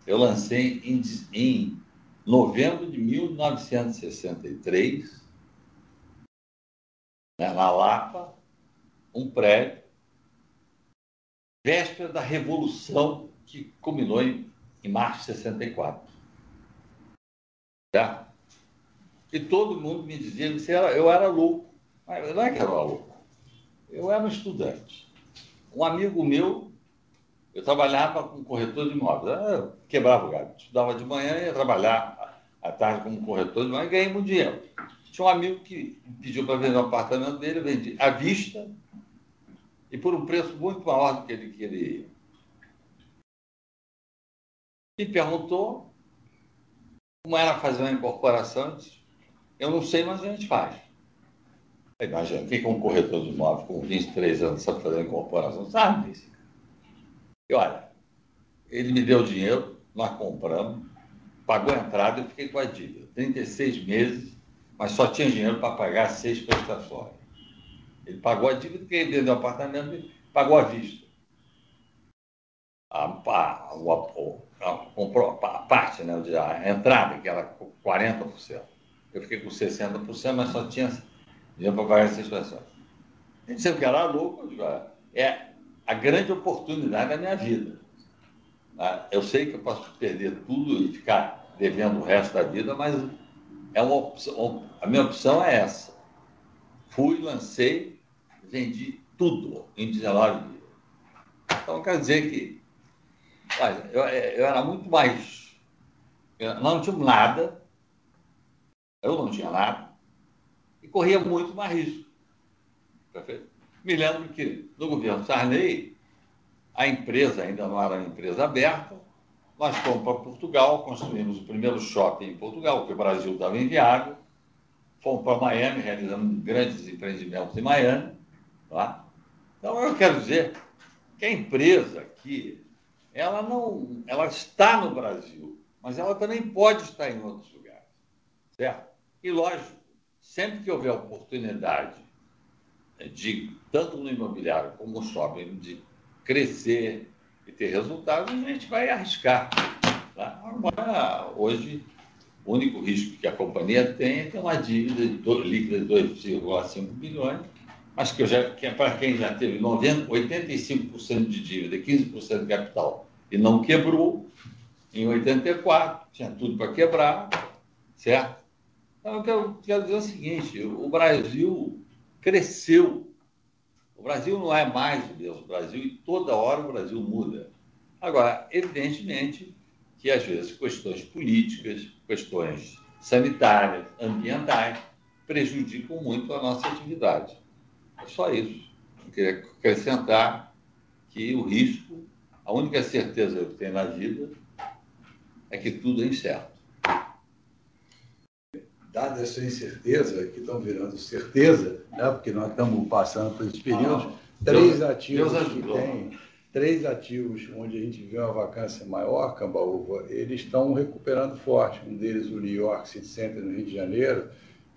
S2: eu lancei em, em novembro de 1963, né, na Lapa, um prédio, véspera da Revolução que culminou em, em março de 64. Tá? E todo mundo me dizia que eu era louco. Mas não é que eu era louco. Eu era um estudante. Um amigo meu, eu trabalhava com corretor de imóveis. Eu quebrava o galho. Estudava de manhã e ia trabalhar à tarde como corretor de imóveis e ganhei muito dinheiro. Tinha um amigo que pediu para vender um apartamento dele, eu vendi à vista e por um preço muito maior do que ele queria. Me perguntou como era fazer uma incorporação. Eu, disse, eu não sei, mas a gente faz. Imagina, o que um corretor de imóveis com 23 anos sabe fazer incorporação? Sabe disso. E olha, ele me deu dinheiro, nós compramos, pagou a entrada e fiquei com a dívida. 36 meses, mas só tinha dinheiro para pagar seis prestações. Ele pagou a dívida, porque ele vendeu o apartamento e pagou à vista. A, a, a, a, parte, né, a entrada, que era 40%. Eu fiquei com 60%, mas só tinha dinheiro para pagar essas prestações. A gente sempre que era louco, é a grande oportunidade da minha vida. Ah, eu sei que eu posso perder tudo e ficar devendo o resto da vida, mas é uma opção, a minha opção é essa. Fui, lancei, vendi tudo em 19 dias. Então, quer dizer que olha, eu, eu era muito mais. Não tinha nada, eu não tinha nada, e corria muito mais risco. Perfeito? Me lembro que no governo Sarney, a empresa ainda não era uma empresa aberta, nós fomos para Portugal, construímos o primeiro shopping em Portugal, porque o Brasil estava inviável, fomos para Miami, realizamos grandes empreendimentos em Miami. Tá? Então, eu quero dizer que a empresa aqui, ela não, ela está no Brasil, mas ela também pode estar em outros lugares, certo? E lógico, sempre que houver oportunidade de, tanto no imobiliário como no shopping, de crescer e ter resultados, a gente vai arriscar. Tá? Agora, hoje, o único risco que a companhia tem é ter uma dívida de, líquida de 2,5 bilhões, mas que, já, que é para quem já teve 90, 85% de dívida e 15% de capital e não quebrou, em 84, tinha tudo para quebrar, certo? Então, eu quero, quero dizer o seguinte: o Brasil cresceu. O Brasil não é mais o mesmo Brasil e toda hora o Brasil muda. Agora, evidentemente que às vezes questões políticas, questões sanitárias, ambientais, prejudicam muito a nossa atividade. É só isso. Eu queria acrescentar que o risco, a única certeza que eu tenho na vida é que tudo é incerto
S4: dada essa incerteza, que estão virando certeza, né, porque nós estamos passando por esse período, ah, três Deus, ativos Deus que tem, três ativos onde a gente vê uma vacância maior, Cambaúva, eles estão recuperando forte. Um deles, o New York City Center, no Rio de Janeiro,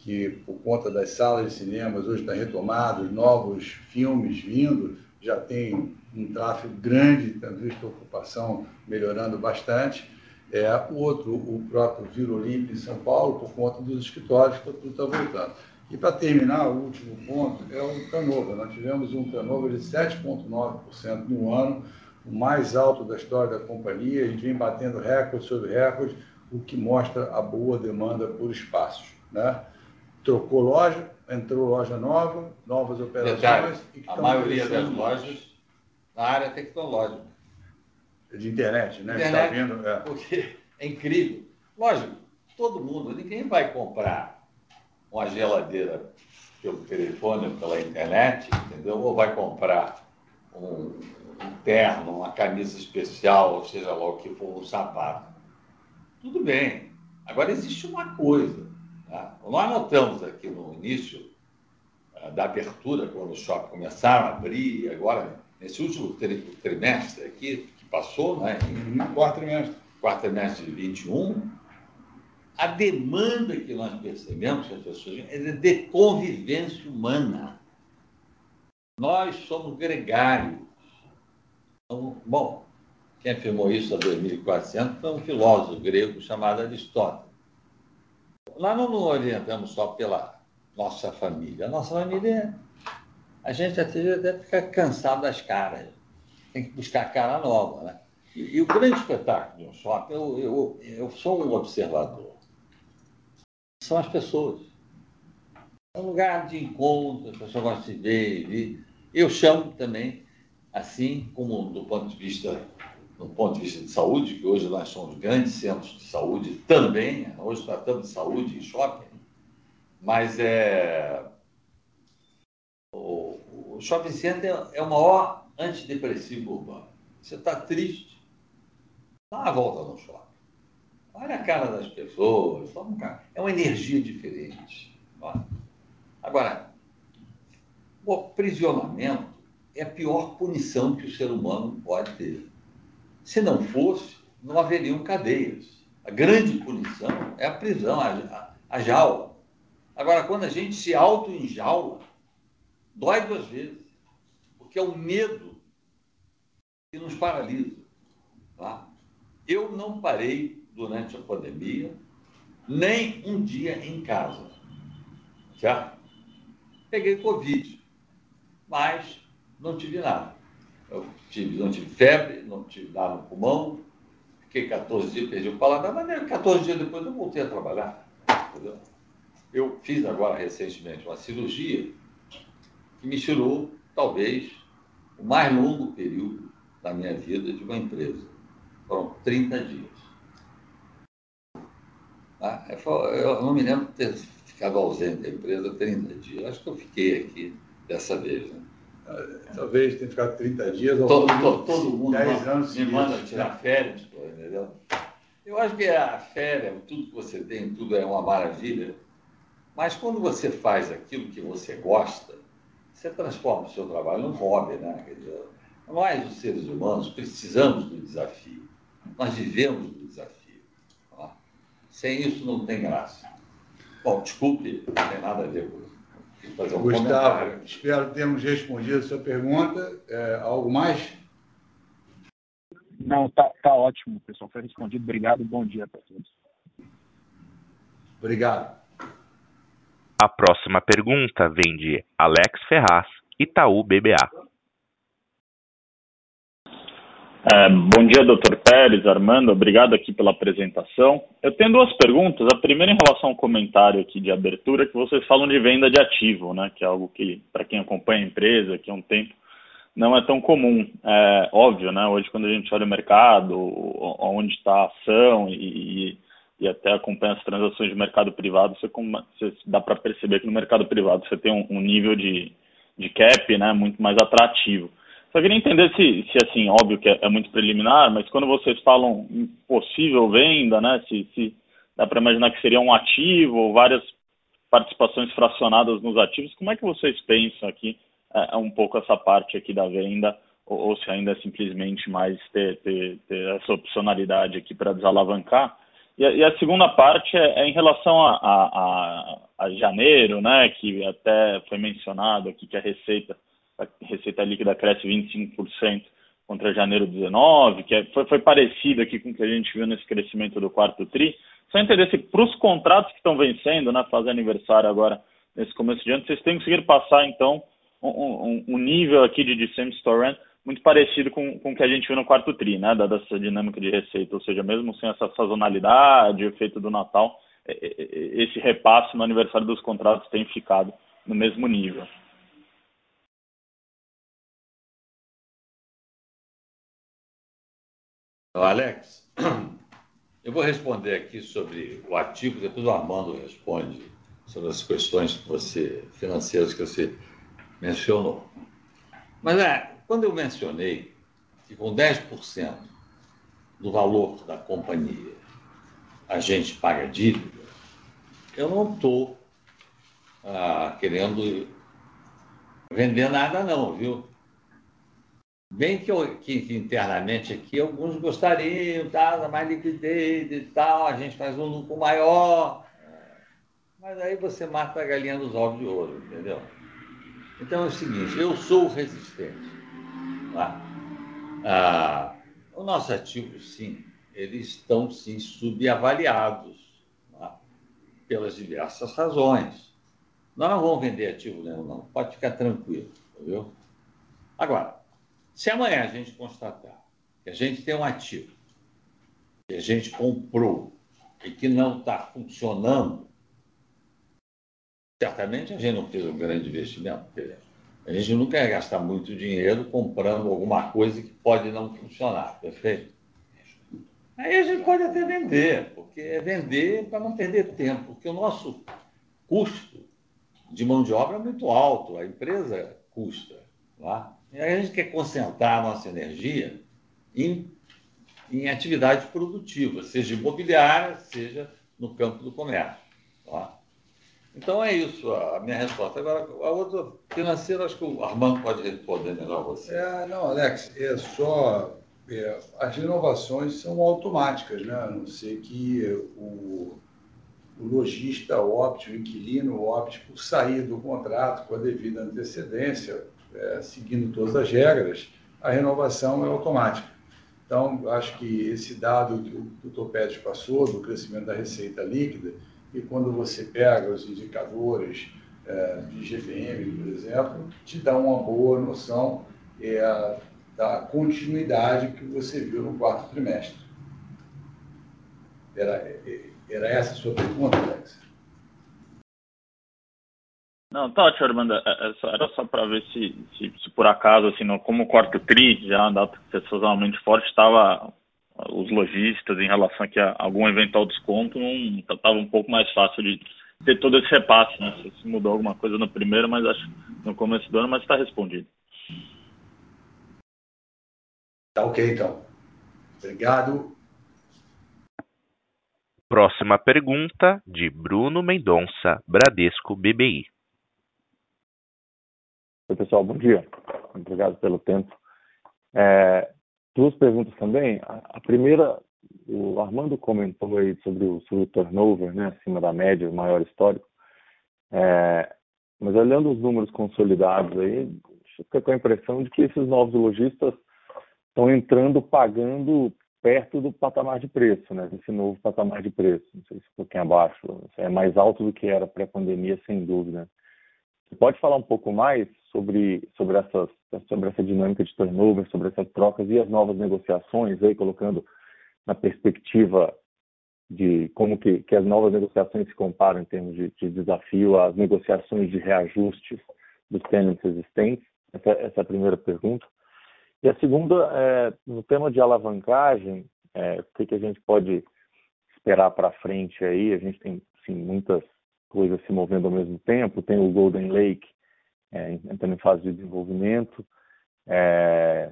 S4: que por conta das salas de cinemas hoje está retomado, novos filmes vindo, já tem um tráfego grande, tem visto a ocupação melhorando bastante. É, o outro, o próprio Vila Olímpia em São Paulo, por conta dos escritórios, que tudo está voltando. E para terminar, o último ponto é o turnover. Nós tivemos um turnover de 7,9% no ano, o mais alto da história da companhia. A gente vem batendo recorde sobre recorde, o que mostra a boa demanda por espaços. Né? Trocou loja, entrou loja nova, novas operações.
S2: Detalhe, a maioria das lojas na área tecnológica
S4: de internet, né?
S2: Internet, tá vendo? É. Porque é incrível. Lógico, todo mundo, ninguém vai comprar uma geladeira pelo telefone pela internet, entendeu? Ou vai comprar um, um terno, uma camisa especial, ou seja lá o que for, um sapato. Tudo bem. Agora, existe uma coisa. Tá? Nós notamos aqui no início uh, da abertura, quando os shoppings começaram a abrir, agora, nesse último trimestre aqui, que passou, né,
S4: em uhum. quarto trimestre,
S2: quarto trimestre de 21, a demanda que nós percebemos que as pessoas é de convivência humana. Nós somos gregários. Então, bom, quem afirmou isso há 2.400 foi um filósofo grego chamado Aristóteles. Nós não nos orientamos só pela nossa família. A nossa família, a gente até ficar cansado das caras. Tem que buscar cara nova, né? E, e o grande espetáculo de um shopping, eu, eu, eu sou um observador. São as pessoas. É um lugar de encontro, a pessoa gosta de ver. Eu chamo também, assim como do ponto de vista do ponto de vista de saúde, que hoje nós somos grandes centros de saúde também, né? hoje tratamos de saúde em shopping, mas é, o, shopping center é o maior antidepressivo urbano. Você está triste, dá uma volta no shopping. Olha a cara das pessoas, é uma energia diferente. Agora, o aprisionamento é a pior punição que o ser humano pode ter. Se não fosse, não haveriam cadeias. A grande punição é a prisão, a, a, a jaula. Agora, quando a gente se auto-enjaula, dói duas vezes, porque é o medo que nos paralisa. Tá? Eu não parei durante a pandemia nem um dia em casa. Já peguei Covid, mas não tive nada. Eu tive, não tive febre, não tive nada no pulmão, fiquei 14 dias, perdi o paladar, mas 14 dias depois eu voltei a trabalhar. Entendeu? Eu fiz agora recentemente uma cirurgia que me tirou, talvez, o mais longo período da minha vida de uma empresa. Foram 30 dias. Ah, eu não me lembro de ter ficado ausente da empresa 30 dias. Acho que eu fiquei aqui dessa vez. Né?
S4: Talvez tenha ficado 30 dias ou
S2: todo, todo, todo mundo 10 anos me manda tirar férias, entendeu? Eu acho que a férias, tudo que você tem, tudo é uma maravilha. Mas quando você faz aquilo que você gosta, você transforma o seu trabalho num hobby, né? Quer dizer, nós, os seres humanos, precisamos do desafio. Nós vivemos do desafio. Tá? Sem isso não tem graça. Bom, desculpe, não tem nada a ver com
S4: fazer um Gustavo, comentário. espero termos respondido a sua pergunta. É, algo mais?
S3: Não, tá, tá ótimo, pessoal. Foi respondido. Obrigado. Bom dia para todos.
S4: Obrigado.
S1: A próxima pergunta vem de Alex Ferraz, Itaú BBA.
S5: É, bom dia, doutor Pérez, Armando, obrigado aqui pela apresentação. Eu tenho duas perguntas. A primeira em relação ao comentário aqui de abertura, que vocês falam de venda de ativo, né, que é algo que, para quem acompanha a empresa aqui há um tempo, não é tão comum. É óbvio, né, hoje quando a gente olha o mercado, onde está a ação e, e, até acompanha as transações de mercado privado, você, você dá para perceber que no mercado privado você tem um, um nível de, de cap né, muito mais atrativo. Só queria entender se, se assim, óbvio que é, é, muito preliminar, mas quando vocês falam em possível venda, né, se, se dá para imaginar que seria um ativo ou várias participações fracionadas nos ativos, como é que vocês pensam aqui é, é um pouco essa parte aqui da venda, ou, ou se ainda é simplesmente mais ter, ter, ter essa opcionalidade aqui para desalavancar? E a, e a, segunda parte é, é em relação a, a, a, janeiro, né, que até foi mencionado aqui que a receita a receita líquida cresce 25% contra janeiro 19, que é, foi, foi parecido aqui com o que a gente viu nesse crescimento do quarto TRI. Só entender se para os contratos que estão vencendo, né, fazer aniversário agora nesse começo de ano, vocês têm conseguido passar, então, um, um, um nível aqui de, de same-store rent muito parecido com, com o que a gente viu no quarto TRI, né, dada essa dinâmica de receita, ou seja, mesmo sem essa sazonalidade, efeito do Natal, esse repasse no aniversário dos contratos tem ficado no mesmo nível.
S2: Alex, eu vou responder aqui sobre o ativo, depois o Armando responde sobre as questões que você, financeiras que você mencionou. Mas é, quando eu mencionei que com 10% do valor da companhia a gente paga dívida, eu não estou ah, querendo vender nada não, viu? Bem que, eu, que, internamente aqui alguns gostariam, tá, mais liquidez e tal, a gente faz um lucro maior. Mas aí você mata a galinha dos ovos de ouro, entendeu? Então é o seguinte, eu sou resistente. Tá? Ah, os nossos ativos, sim, eles estão sim subavaliados tá? pelas diversas razões. Nós não vamos vender ativo nenhum, não. Pode ficar tranquilo, entendeu? Agora, se amanhã a gente constatar que a gente tem um ativo que a gente comprou e que não está funcionando, certamente a gente não fez um grande investimento. A gente não quer gastar muito dinheiro comprando alguma coisa que pode não funcionar, perfeito? Aí a gente pode até vender, porque é vender para não perder tempo, porque o nosso custo de mão de obra é muito alto, a empresa custa. Lá. A gente quer concentrar a nossa energia em, em atividades produtivas, seja imobiliária, seja no campo do comércio. Tá? Então é isso a minha resposta. Agora, a outra financeira, acho que o Armando pode responder melhor você.
S4: É, não, Alex, é só. É, as renovações são automáticas, né? a não ser que o, o lojista opte, o inquilino opte por sair do contrato com a devida antecedência, é, seguindo todas as regras, a renovação é automática. Então, acho que esse dado que o Dr. Pérez passou, do crescimento da receita líquida, e quando você pega os indicadores é, de GPM, por exemplo, te dá uma boa noção é, da continuidade que você viu no quarto trimestre. Era, é, era essa a sua pergunta, Alex?
S5: Não, tá ótimo, Armando. É, é era só para ver se, se, se, por acaso, assim, no, como o quarto TRI, já uma data sazonalmente forte, estava os lojistas em relação aqui a algum eventual desconto, estava tá, um pouco mais fácil de ter todo esse repasse, né? Se mudou alguma coisa no primeiro, mas acho no começo do ano, mas está respondido.
S4: Tá ok, então. Obrigado.
S1: Próxima pergunta de Bruno Mendonça, Bradesco BBI.
S6: Oi, pessoal, bom dia. Obrigado pelo tempo. É, duas perguntas também. A, a, primeira, o Armando comentou aí sobre o, sobre o turnover, né, acima da média, o maior histórico. É, mas olhando os números consolidados aí, fica com a impressão de que esses novos lojistas estão entrando pagando perto do patamar de preço, né? Esse novo patamar de preço, não sei se um pouquinho abaixo, é mais alto do que era pré-pandemia, sem dúvida. Você pode falar um pouco mais sobre, sobre, essas, sobre essa dinâmica de turnover, sobre essas trocas e as novas negociações, aí colocando na perspectiva de como que, que as novas negociações se comparam em termos de, de desafio às negociações de reajustes dos tenants existentes? Essa, essa, é a primeira pergunta. E a segunda, é, no tema de alavancagem, é, o que, que a gente pode esperar para frente aí? A gente tem sim, muitas coisas se movendo ao mesmo tempo. Tem o Golden Lake é, entrando em fase de desenvolvimento. É,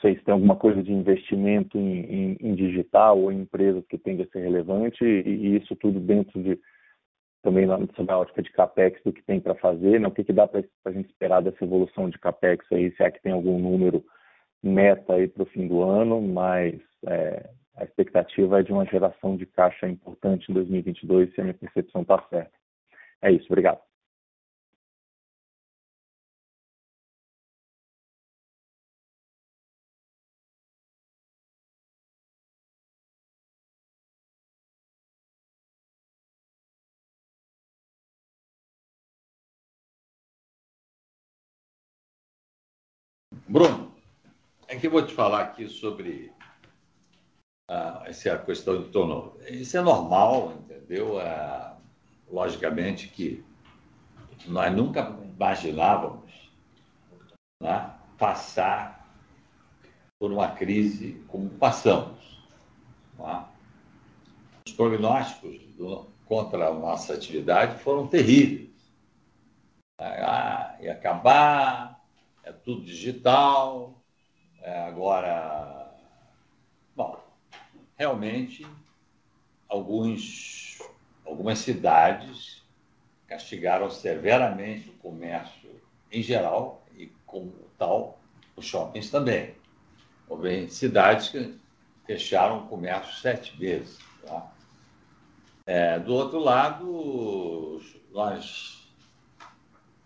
S6: se tem alguma coisa de investimento em, em, em, digital ou em empresas que tende a ser relevante e, e isso tudo dentro de também na, na ótica de capex do que tem para fazer, né? o que, que dá para a gente esperar dessa evolução de capex aí, se é que tem algum número meta aí para o fim do ano, mas é, a expectativa é de uma geração de caixa importante em 2022, se a minha percepção está certa. É isso, obrigado.
S2: Bruno, é que eu vou te falar aqui sobre ah, essa questão de turnover. Isso é normal, entendeu? Ah, logicamente que nós nunca imaginávamos né, passar por uma crise como passamos. Né? prognósticos do, contra a nossa atividade foram terríveis. Ah, ia acabar, é tudo digital, é, agora. Bom, realmente, alguns, algumas cidades castigaram severamente o comércio em geral e, como tal, os shoppings também. Houve cidades que fecharam o comércio sete vezes. Tá? É, do outro lado, nós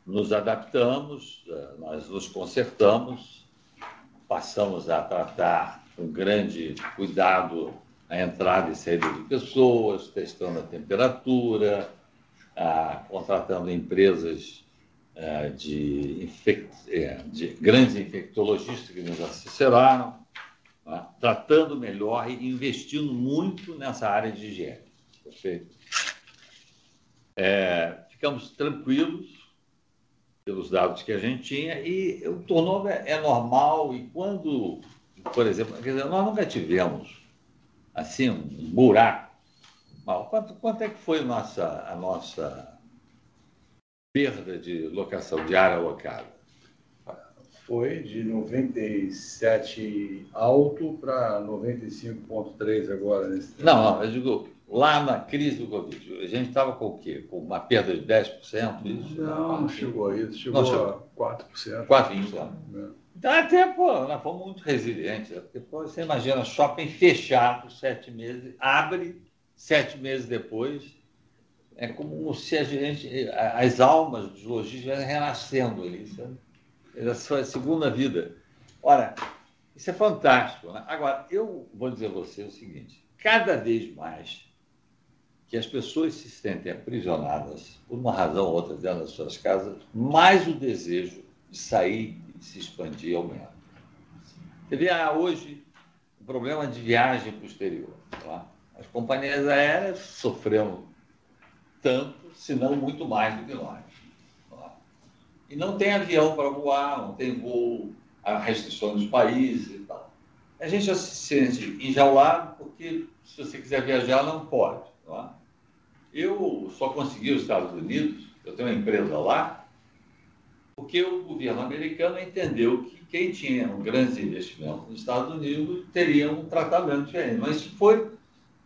S2: nos adaptamos, é, nós nos consertamos, passamos a tratar com grande cuidado a entrada e saída de pessoas, testando a temperatura, a, contratando empresas é, de, infect, é, de, grandes infectologistas que nos assessoraram, né, tratando melhor e investindo muito nessa área de higiene. Perfeito. É, ficamos tranquilos pelos dados que a gente tinha e o turnover é normal e quando, por exemplo, dizer, nós nunca tivemos assim um buraco. Quanto, quanto é que foi a nossa, a nossa perda de locação de área alocada?
S4: Foi de 97 alto para 95,3 agora. Nesse
S2: não, não, eu digo lá na crise do Covid, a gente estava com o quê? Com uma perda de 10%?
S4: Isso? Não, não chegou a isso, chegou, não, chegou a 4%.
S2: 4%. É. Então, até, pô, nós fomos muito resilientes. Né? Você imagina, shopping fechado sete meses, abre sete meses depois. É como se a gente, as almas dos lojistas estivessem renascendo ali? É a sua segunda vida. Ora, isso é fantástico. Né? Agora, eu vou dizer a você o seguinte: cada vez mais que as pessoas se sentem aprisionadas, por uma razão ou outra, dentro das suas casas, mais o desejo de sair e se expandir aumenta. Você vê ah, hoje o problema de viagem para o exterior. Tá? As companhias aéreas sofreram tanto, se não muito mais do que nós. Tá? E não tem avião para voar, não tem voo, há restrições dos países e tal. A gente já se sente enjaulado porque se você quiser viajar, não pode. Tá? Eu só consegui os Estados Unidos, eu tenho uma empresa lá, porque o governo americano entendeu que quem tinha um grande investimento nos Estados Unidos teria um tratamento diferente. Mas isso foi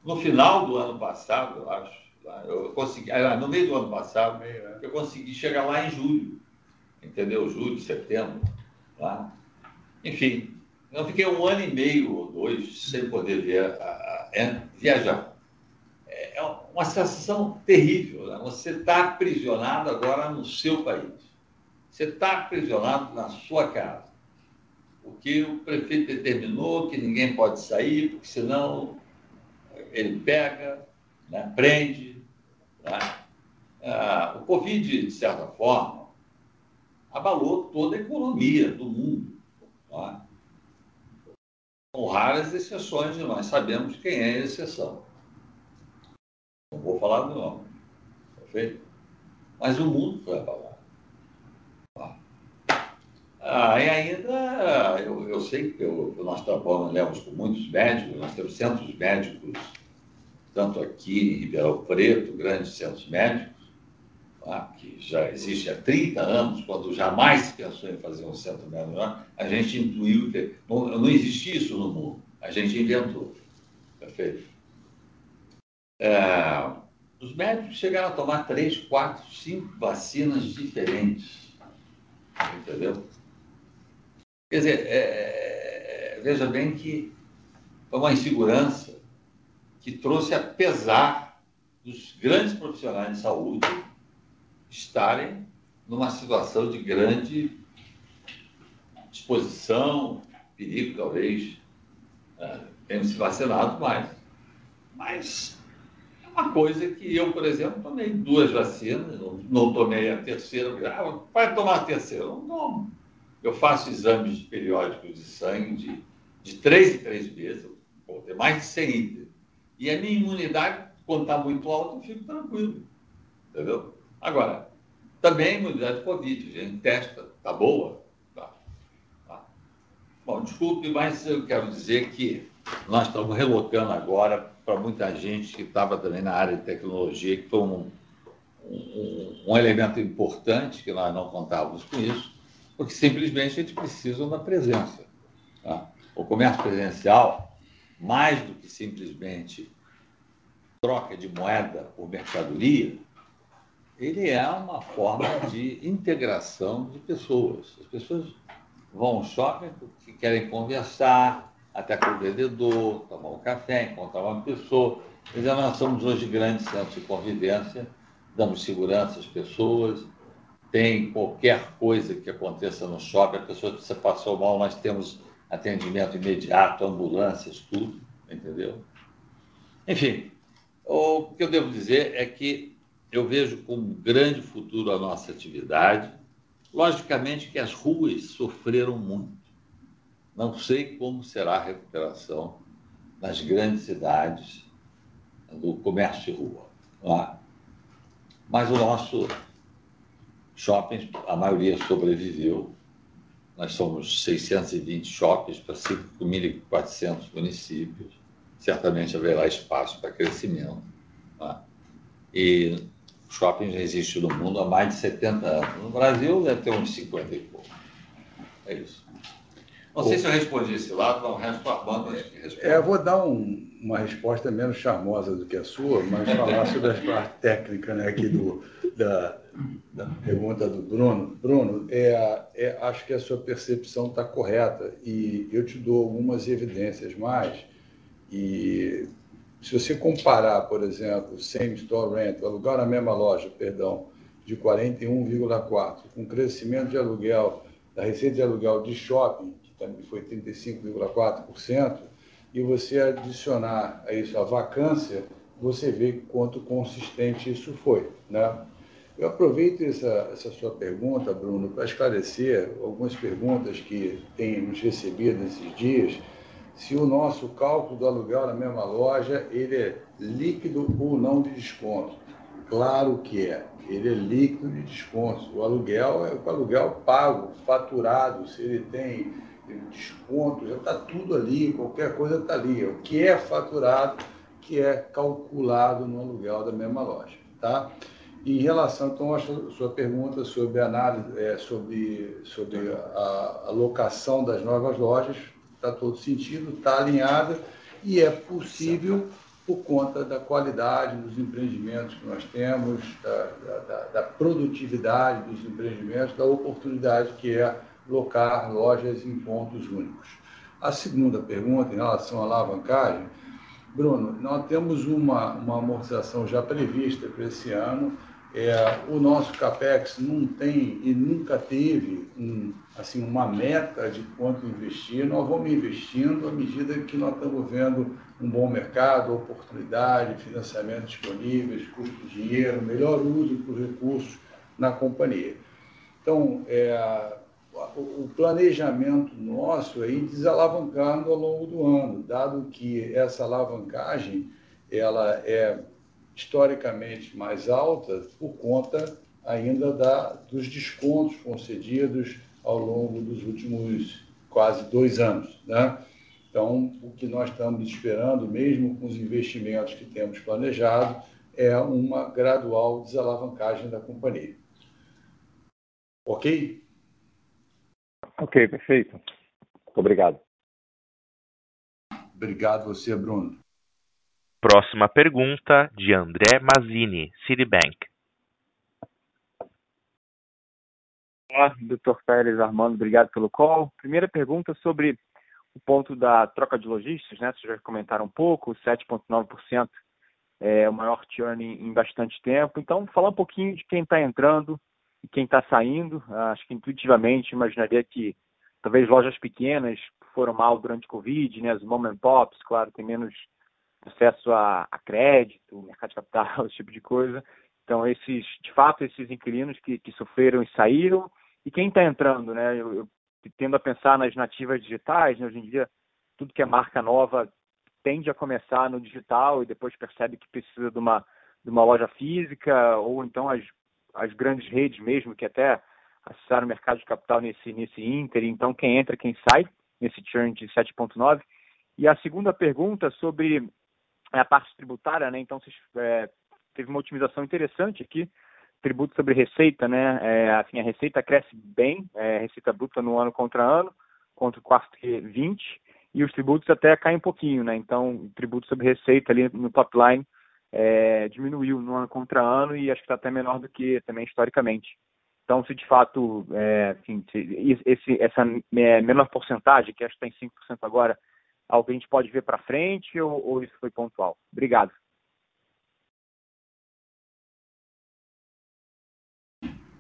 S2: no final do ano passado, eu acho. Eu consegui, ah, no meio do ano passado, é. eu consegui chegar lá em julho, entendeu? Julho, setembro. Tá? Enfim, eu fiquei um ano e meio ou dois sem poder via, a, a, a, viajar é uma sensação terrível. Né? Você está aprisionado agora no seu país. Você está aprisionado na sua casa. Porque o prefeito determinou que ninguém pode sair, porque senão ele pega, né, prende. Né? Ah, o Covid, de certa forma, abalou toda a economia do mundo. Né? Com raras exceções, nós sabemos quem é a exceção. Não vou falar do nome. Perfeito? Mas o mundo foi abalado. Ah, e ainda, eu, eu sei que eu, nós trabalhamos com muitos médicos, nós temos centros médicos, tanto aqui em Ribeirão Preto, grandes centros médicos, ah, que já existe há 30 anos, quando jamais se pensou em fazer um centro médico, a gente intuiu que não, não existia isso no mundo, a gente inventou. Perfeito? É, os médicos chegaram a tomar três, quatro, cinco vacinas diferentes. Entendeu? Quer dizer, é, é, veja bem que foi uma insegurança que trouxe, apesar dos grandes profissionais de saúde estarem numa situação de grande exposição, perigo, talvez, é, tendo se vacinado mais. Mas uma coisa que eu, por exemplo, tomei duas vacinas, não, não tomei a terceira. Ah, vai tomar a terceira? Não tomo. Eu faço exames periódicos de sangue de, de três em três meses, vou ter mais de 100 itens. E a minha imunidade, quando está muito alta, eu fico tranquilo. Entendeu? Agora, também a imunidade de Covid, a gente testa, está boa? Tá. tá. Bom, desculpe, mas eu quero dizer que nós estamos relocando agora para muita gente que estava também na área de tecnologia, que foi um, um, um, elemento importante, que nós não contávamos com isso, porque simplesmente a gente precisa da presença. Tá? O comércio presencial, mais do que simplesmente troca de moeda por mercadoria, ele é uma forma de integração de pessoas. As pessoas vão ao shopping porque querem conversar, até com o vendedor, tomar um café, encontrar uma pessoa. Dizer, nós somos hoje grandes centros de convivência, damos segurança às pessoas. Tem qualquer coisa que aconteça no shopping, a pessoa se passou mal, nós temos atendimento imediato, ambulâncias, tudo, entendeu? Enfim, o que eu devo dizer é que eu vejo com grande futuro a nossa atividade. Logicamente que as ruas sofreram muito. Não sei como será a recuperação nas grandes cidades do comércio de rua. Lá. Mas o nosso shopping, a maioria sobreviveu. Nós somos 620 shoppings para 5.400 municípios. Certamente haverá espaço para crescimento. Tá? E shopping já existe no mundo há mais de 70 anos. No Brasil deve ter uns 50 e pouco. É isso. Não sei se eu respondi esse lado, não, o resto que responde.
S4: É, eu vou dar um, uma resposta menos charmosa do que a sua, mas falar sobre a parte técnica né, aqui do, da, da pergunta do Bruno. Bruno, é, é, acho que a sua percepção está correta e eu te dou algumas evidências mais. E se você comparar, por exemplo, same store rent, alugar na mesma loja, perdão, de 41,4, com crescimento de aluguel, da receita de aluguel de shopping, também foi 35,4%, e você adicionar a isso a vacância, você vê quanto consistente isso foi. Né? Eu aproveito essa, essa sua pergunta, Bruno, para esclarecer algumas perguntas que temos recebido nesses dias, se o nosso cálculo do aluguel na mesma loja ele é líquido ou não de desconto. Claro que é ele é líquido de desconto. O aluguel é o aluguel pago, faturado, se ele tem desconto, já está tudo ali, qualquer coisa está ali. O que é faturado, que é calculado no aluguel da mesma loja. Tá? Em relação então à sua pergunta sobre análise, é, sobre, sobre a, a locação das novas lojas, está todo sentido, está alinhada e é possível por conta da qualidade dos empreendimentos que nós temos, da, da, da produtividade dos empreendimentos, da oportunidade que é locar lojas em pontos únicos. A segunda pergunta, em relação à alavancagem, Bruno, nós temos uma, uma amortização já prevista para esse ano. É, o nosso CAPEX não tem e nunca teve um, assim, uma meta de quanto investir. Nós vamos investindo à medida que nós estamos vendo um bom mercado, oportunidade, financiamento disponíveis, custo de dinheiro, melhor uso dos recursos na companhia. Então, é, o planejamento nosso é desalavancando ao longo do ano, dado que essa alavancagem ela é historicamente mais alta por conta ainda da, dos descontos concedidos ao longo dos últimos quase dois anos. Né? Então, o que nós estamos esperando, mesmo com os investimentos que temos planejado, é uma gradual desalavancagem da companhia. Ok?
S6: Ok, perfeito. Muito obrigado.
S4: Obrigado você, Bruno.
S1: Próxima pergunta de André Mazzini, Citibank.
S7: Olá, doutor Pérez Armando, obrigado pelo call. Primeira pergunta sobre o ponto da troca de lojistas, né? Vocês já comentaram um pouco, 7,9% é o maior churn em bastante tempo. Então, falar um pouquinho de quem está entrando, e quem está saindo. Acho que intuitivamente imaginaria que talvez lojas pequenas foram mal durante o Covid, né? As mom and pops, claro, tem menos acesso a, a crédito, mercado de capital, esse tipo de coisa. Então, esses, de fato, esses inquilinos que, que sofreram e saíram. E quem está entrando, né? Eu, eu tendo a pensar nas nativas digitais, né? hoje em dia, tudo que é marca nova tende a começar no digital e depois percebe que precisa de uma, de uma loja física, ou então as as grandes redes mesmo, que até acessaram o mercado de capital nesse, nesse Inter. Então, quem entra, quem sai nesse churn de 7,9. E a segunda pergunta sobre a parte tributária, né? Então, é, teve uma otimização interessante aqui, tributo sobre receita, né? É, assim, a receita cresce bem, é, receita bruta no ano contra ano, contra o quarto 20, e os tributos até caem um pouquinho, né? Então, tributo sobre receita ali no top line é, diminuiu no ano contra ano e acho que está até menor do que também historicamente. Então, se de fato, é, assim, se esse, essa é, menor porcentagem, que acho que está em 5% agora, algo que a gente pode ver para frente ou, ou, isso foi pontual? Obrigado.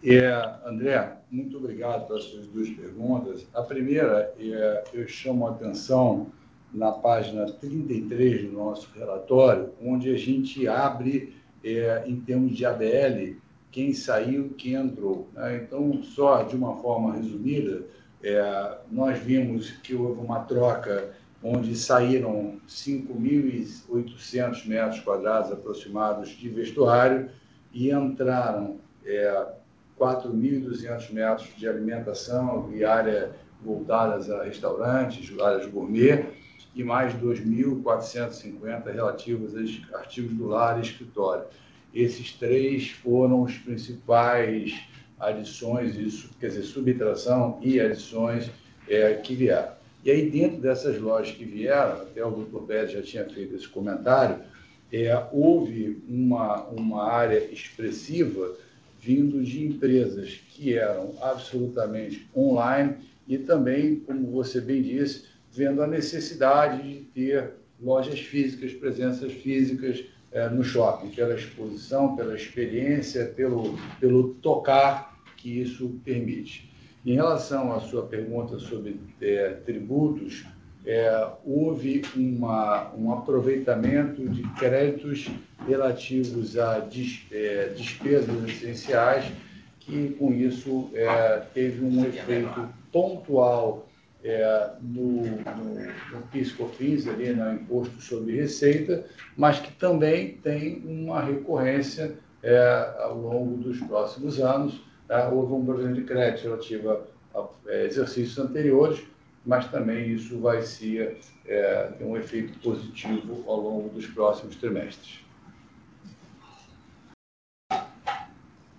S4: É, André, muito obrigado pelas suas duas perguntas. A primeira, é, eu chamo a atenção na página 33 do nosso relatório, onde a gente abre, é, em termos de ABL, quem saiu, quem entrou. Né? Então, só de uma forma resumida, é, nós vimos que houve uma troca onde saíram 5.800 metros quadrados aproximados de vestuário e entraram é, 4.200 metros de alimentação e área voltadas a restaurantes, áreas gourmet, e mais 2.450 relativos a artigos do lar e escritório. Esses três foram os principais adições, isso, quer dizer, subtração e adições é, que vieram. E aí, dentro dessas lojas que vieram, até o doutor Pérez já tinha feito esse comentário, é, houve uma, uma área expressiva vindo de empresas que eram absolutamente online e também, como você bem disse, vendo a necessidade de ter lojas físicas, presenças físicas é, no shopping, pela exposição, pela experiência, pelo, pelo tocar que isso permite. Em relação à sua pergunta sobre é, tributos, é, houve uma, um aproveitamento de créditos relativos a des, é, despesas essenciais, que com isso é, teve um efeito pontual é, no, no, no PIS-COFINS, ali no né, Imposto sobre Receita, mas que também tem uma recorrência é, ao longo dos próximos anos. Tá? Houve um problema de crédito relativo a, a, é, exercícios anteriores, mas também isso vai ser, é, ter um efeito positivo ao longo dos próximos trimestres.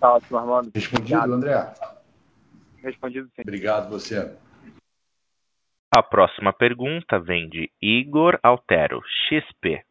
S7: Tá ótimo, Armando.
S4: Respondido, Obrigado. André?
S7: Respondido, sim.
S4: Obrigado, você.
S1: A próxima pergunta vem de Igor Altero, XP.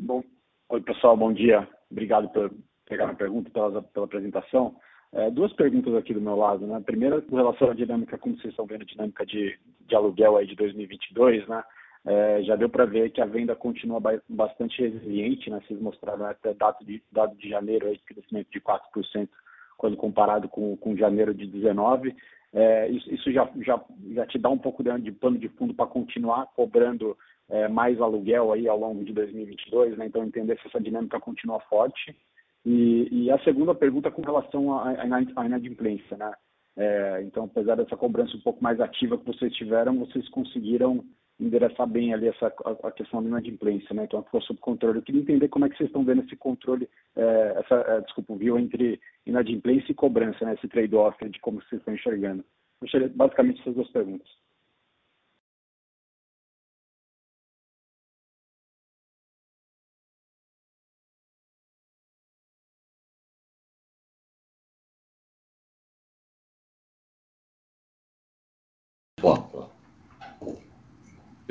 S3: Bom, oi pessoal, bom dia. Obrigado por pegar a pergunta pela, pela apresentação. É, duas perguntas aqui do meu lado, né? Primeira, com relação à dinâmica, como vocês estão vendo, a dinâmica de, de aluguel aí de 2022, né? É, já deu para ver que a venda continua bastante resiliente, né? Vocês mostraram até dado de, dado de janeiro aí, crescimento de 4% quando comparado com, com janeiro de 19. É, isso, isso já, já, já te dá um pouco de, de pano de fundo para continuar cobrando é, mais aluguel aí ao longo de 2022, né? Então entender se essa dinâmica continua forte. E, e a segunda pergunta com relação à, inadimplência, né? É, então, apesar dessa cobrança um pouco mais ativa que vocês tiveram, vocês conseguiram endereçar bem ali essa a questão da inadimplência, né? Então ficou sob controle. Eu queria entender como é que vocês estão vendo esse controle, é, essa, é, desculpa, viu entre inadimplência e cobrança, né? Esse trade-off de como vocês estão enxergando. Eu basicamente essas duas perguntas.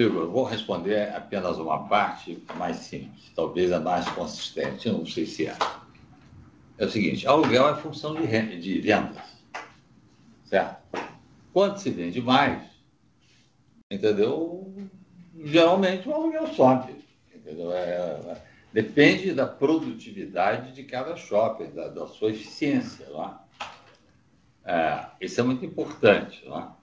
S2: Vou responder apenas uma parte mais simples, talvez a mais consistente, não sei se é. É o seguinte, aluguel é função de, de vendas, certo? Quando se vende mais, entendeu? Geralmente o aluguel sobe, entendeu? É, é, depende da produtividade de cada shopping, da, da sua eficiência, lá. É? é, isso é muito importante, lá.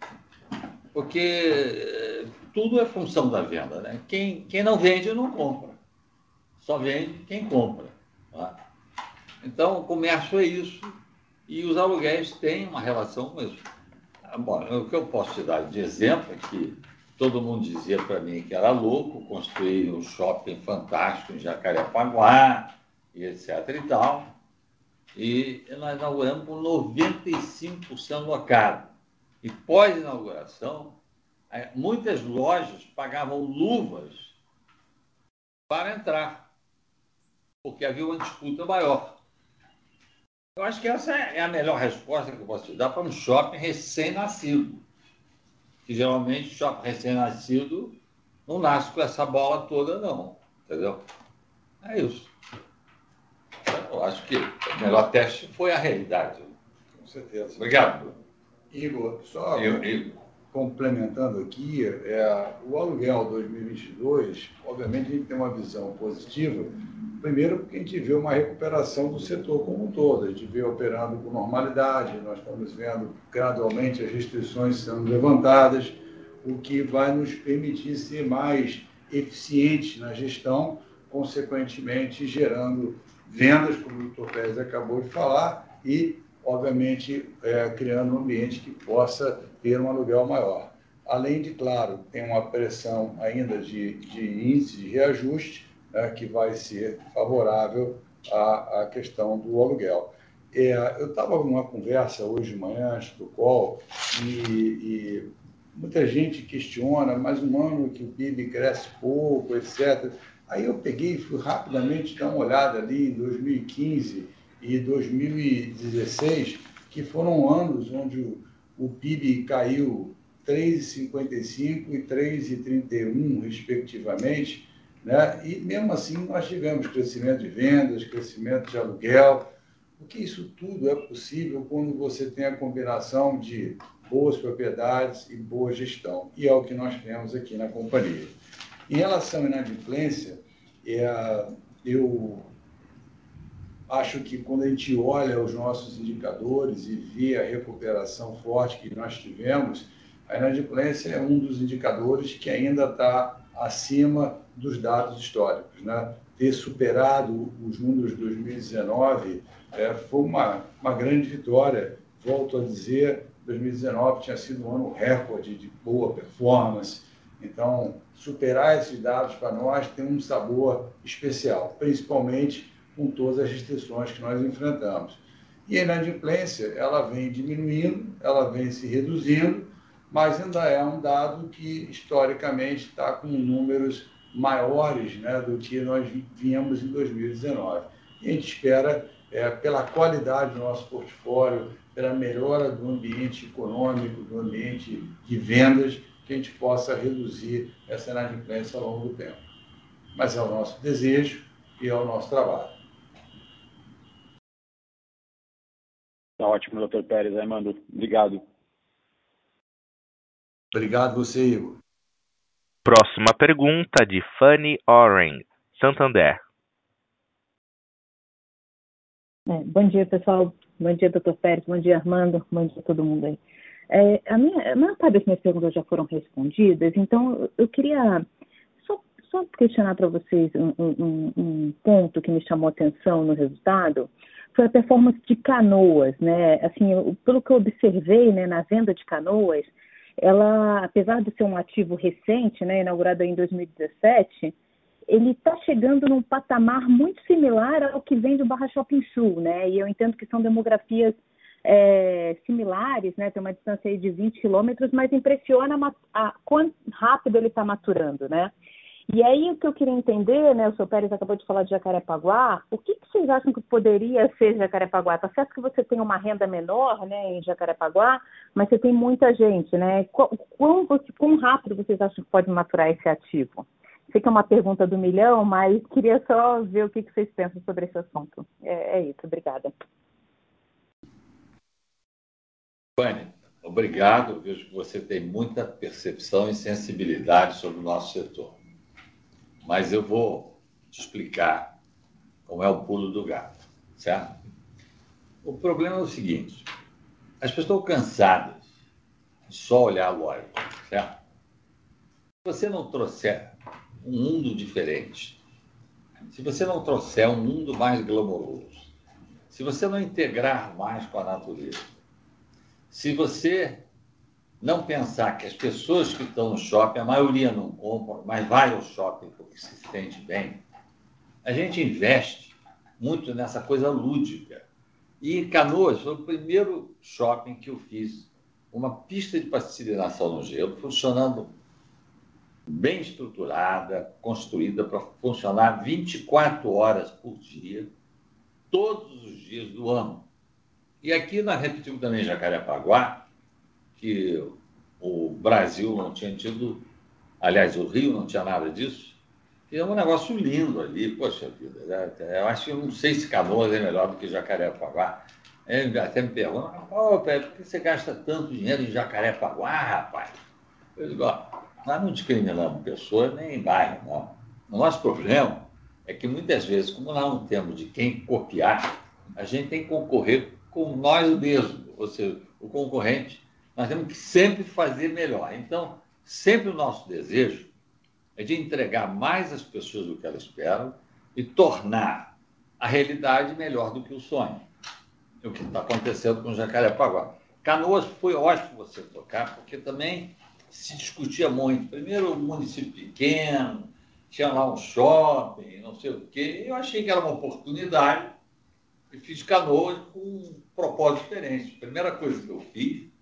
S2: Porque tudo é função da venda. Né? Quem, quem não vende, não compra. Só vende quem compra. Tá? Então, o comércio é isso. E os aluguéis têm uma relação com isso. Bom, o que eu posso te dar de exemplo é que todo mundo dizia para mim que era louco construir um shopping fantástico em Jacarepaguá, e etc. e tal. E nós inauguramos com 95% locado. E pós-inauguração, é, muitas lojas pagavam luvas para entrar, porque havia uma disputa maior. Eu acho que essa é a melhor resposta que eu posso te dar para um shopping recém-nascido. Que geralmente shopping recém-nascido não nasce com essa bola toda, não. Entendeu? É isso. Eu acho que o melhor teste foi a realidade.
S4: Com certeza.
S2: Obrigado.
S4: Igor, só
S2: Eu, Igor.
S4: complementando aqui, é, o aluguel 2022, obviamente a gente tem uma visão positiva, primeiro porque a gente vê uma recuperação do setor como um todo, a gente vê operando com normalidade, nós estamos vendo gradualmente as restrições sendo levantadas, o que vai nos permitir ser mais eficientes na gestão, consequentemente gerando vendas, como o Dr. Pérez acabou de falar, e, obviamente, é, criando um ambiente que possa ter um aluguel maior. Além de, claro, tem uma pressão ainda de, de índice de reajuste, né, que vai ser favorável à, à questão do aluguel. É, eu estava numa conversa hoje de manhã, antes do call, e, e muita gente questiona, mas um ano que o PIB cresce pouco, etc. Aí eu peguei e fui rapidamente dar uma olhada ali em 2015 e 2016, que foram anos onde o, PIB caiu 3,55 e 3,31, respectivamente, né? e mesmo assim nós tivemos crescimento de vendas, crescimento de aluguel, porque isso tudo é possível quando você tem a combinação de boas propriedades e boa gestão, e é o que nós temos aqui na companhia. Em relação à inadimplência, é, eu acho que quando a gente olha os nossos indicadores e vê a recuperação forte que nós tivemos, a inadimplência é um dos indicadores que ainda está acima dos dados históricos. Né? Ter superado os números de 2019 é, foi uma, uma grande vitória. Volto a dizer, 2019 tinha sido um ano recorde de boa performance, então, superar esses dados para nós tem um sabor especial, principalmente com todas as restrições que nós enfrentamos. E a inadimplência, ela vem diminuindo, ela vem se reduzindo, mas ainda é um dado que, historicamente, está com números maiores né, do que nós vínhamos em 2019. E a gente espera, é, pela qualidade do nosso portfólio, pela melhora do ambiente econômico, do ambiente de vendas, que a gente possa reduzir essa inadimplência ao longo do tempo. Mas é o nosso desejo e é o nosso trabalho.
S8: Tá ótimo, doutor Pérez. Armando, obrigado.
S4: Obrigado você, Igor.
S1: Próxima pergunta de Fanny Oren, Santander.
S9: É, bom dia, pessoal. Bom dia, doutor Pérez. Bom dia, Armando. Bom dia a todo mundo aí. É, a, minha, a maior parte das minhas perguntas já foram respondidas, então eu queria só, só questionar para vocês um, um, um, ponto que me chamou atenção no resultado, foi a performance de canoas, né? Assim, pelo que eu observei, né, na venda de canoas, ela, apesar de ser um ativo recente, né, inaugurado em 2017, ele está chegando num patamar muito similar ao que vem do Barra Shopping Sul, né? E eu entendo que são demografias é, similares, né? Tem uma distância aí de 20 quilômetros, mas impressiona a, a quão rápido ele está maturando, né? E aí o que eu queria entender, né? O senhor Pérez acabou de falar de Jacarepaguá. O que, que vocês acham que poderia ser Jacarepaguá? Tá certo que você tem uma renda menor, né, em Jacarepaguá, mas você tem muita gente, né? Quão, quão rápido vocês acham que pode maturar esse ativo? Sei que é uma pergunta do milhão, mas queria só ver o que, que vocês pensam sobre esse assunto. É, é isso, obrigada.
S2: Fanny, obrigado. Vejo que você tem muita percepção e sensibilidade sobre o nosso setor. Mas eu vou te explicar como é o pulo do gato, certo? O problema é o seguinte: as pessoas estão cansadas de só olhar lógico, certo? Se você não trouxer um mundo diferente, se você não trouxer um mundo mais glamouroso, se você não integrar mais com a natureza, se você não pensar que as pessoas que estão no shopping, a maioria não compra, mas vai ao shopping porque se sente bem, a gente investe muito nessa coisa lúdica. E Canoas foi o primeiro shopping que eu fiz uma pista de patinação no gelo funcionando bem estruturada, construída para funcionar 24 horas por dia, todos os dias do ano. E aqui nós repetimos também Jacarepaguá, que o Brasil não tinha tido, aliás, o Rio não tinha nada disso, e é um negócio lindo ali, poxa vida. Né? Eu acho que não sei se Canoas é melhor do que Jacarepaguá. Até me pergunta, oh, por que você gasta tanto dinheiro em Jacarepaguá, rapaz? Eu digo, ó, nós não discriminamos pessoas nem bairro, não. O nosso problema é que muitas vezes, como nós não temos de quem copiar, a gente tem que concorrer com nós mesmos, ou seja, o concorrente. Nós temos que sempre fazer melhor. Então, sempre o nosso desejo é de entregar mais às pessoas do que elas esperam e tornar a realidade melhor do que o sonho. É o que está acontecendo com o Jacarepaguá. Canoas foi ótimo você tocar, porque também se discutia muito. Primeiro, um município pequeno, tinha lá um shopping, não sei o quê. Eu achei que era uma oportunidade e fiz Canoas com um propósito diferente. A primeira coisa que eu fiz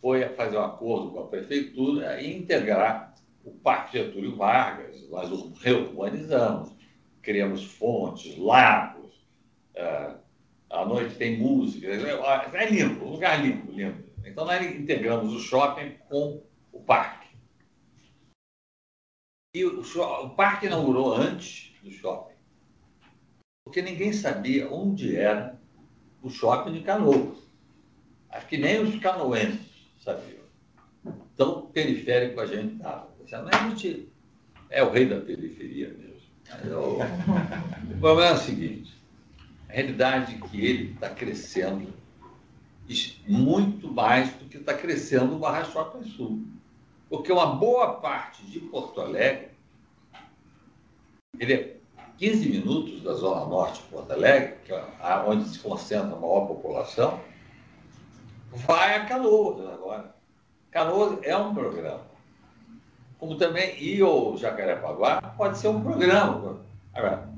S2: foi fazer um acordo com a prefeitura e integrar o Parque Getúlio Vargas. Nós reurbanizamos, criamos fontes, lagos, é, à noite tem música. É lindo, um lugar lindo, lindo. Então, nós integramos o shopping com o parque. E o, o parque inaugurou antes do shopping, porque ninguém sabia onde era o shopping de Canoas. Acho que nem os canoenses sabiam. Tão periférico a gente estava. A gente é o rei da periferia mesmo. Eu... o problema é o seguinte: a realidade é que ele está crescendo muito mais do que está crescendo o Barra Shopping Sul. Porque uma boa parte de Porto Alegre, ele é 15 minutos da zona norte de Porto Alegre, que é onde se concentra a maior população, vai a Canoas agora. Canoas é um programa. Como também, e o Jacarepaguá pode ser um programa. Agora,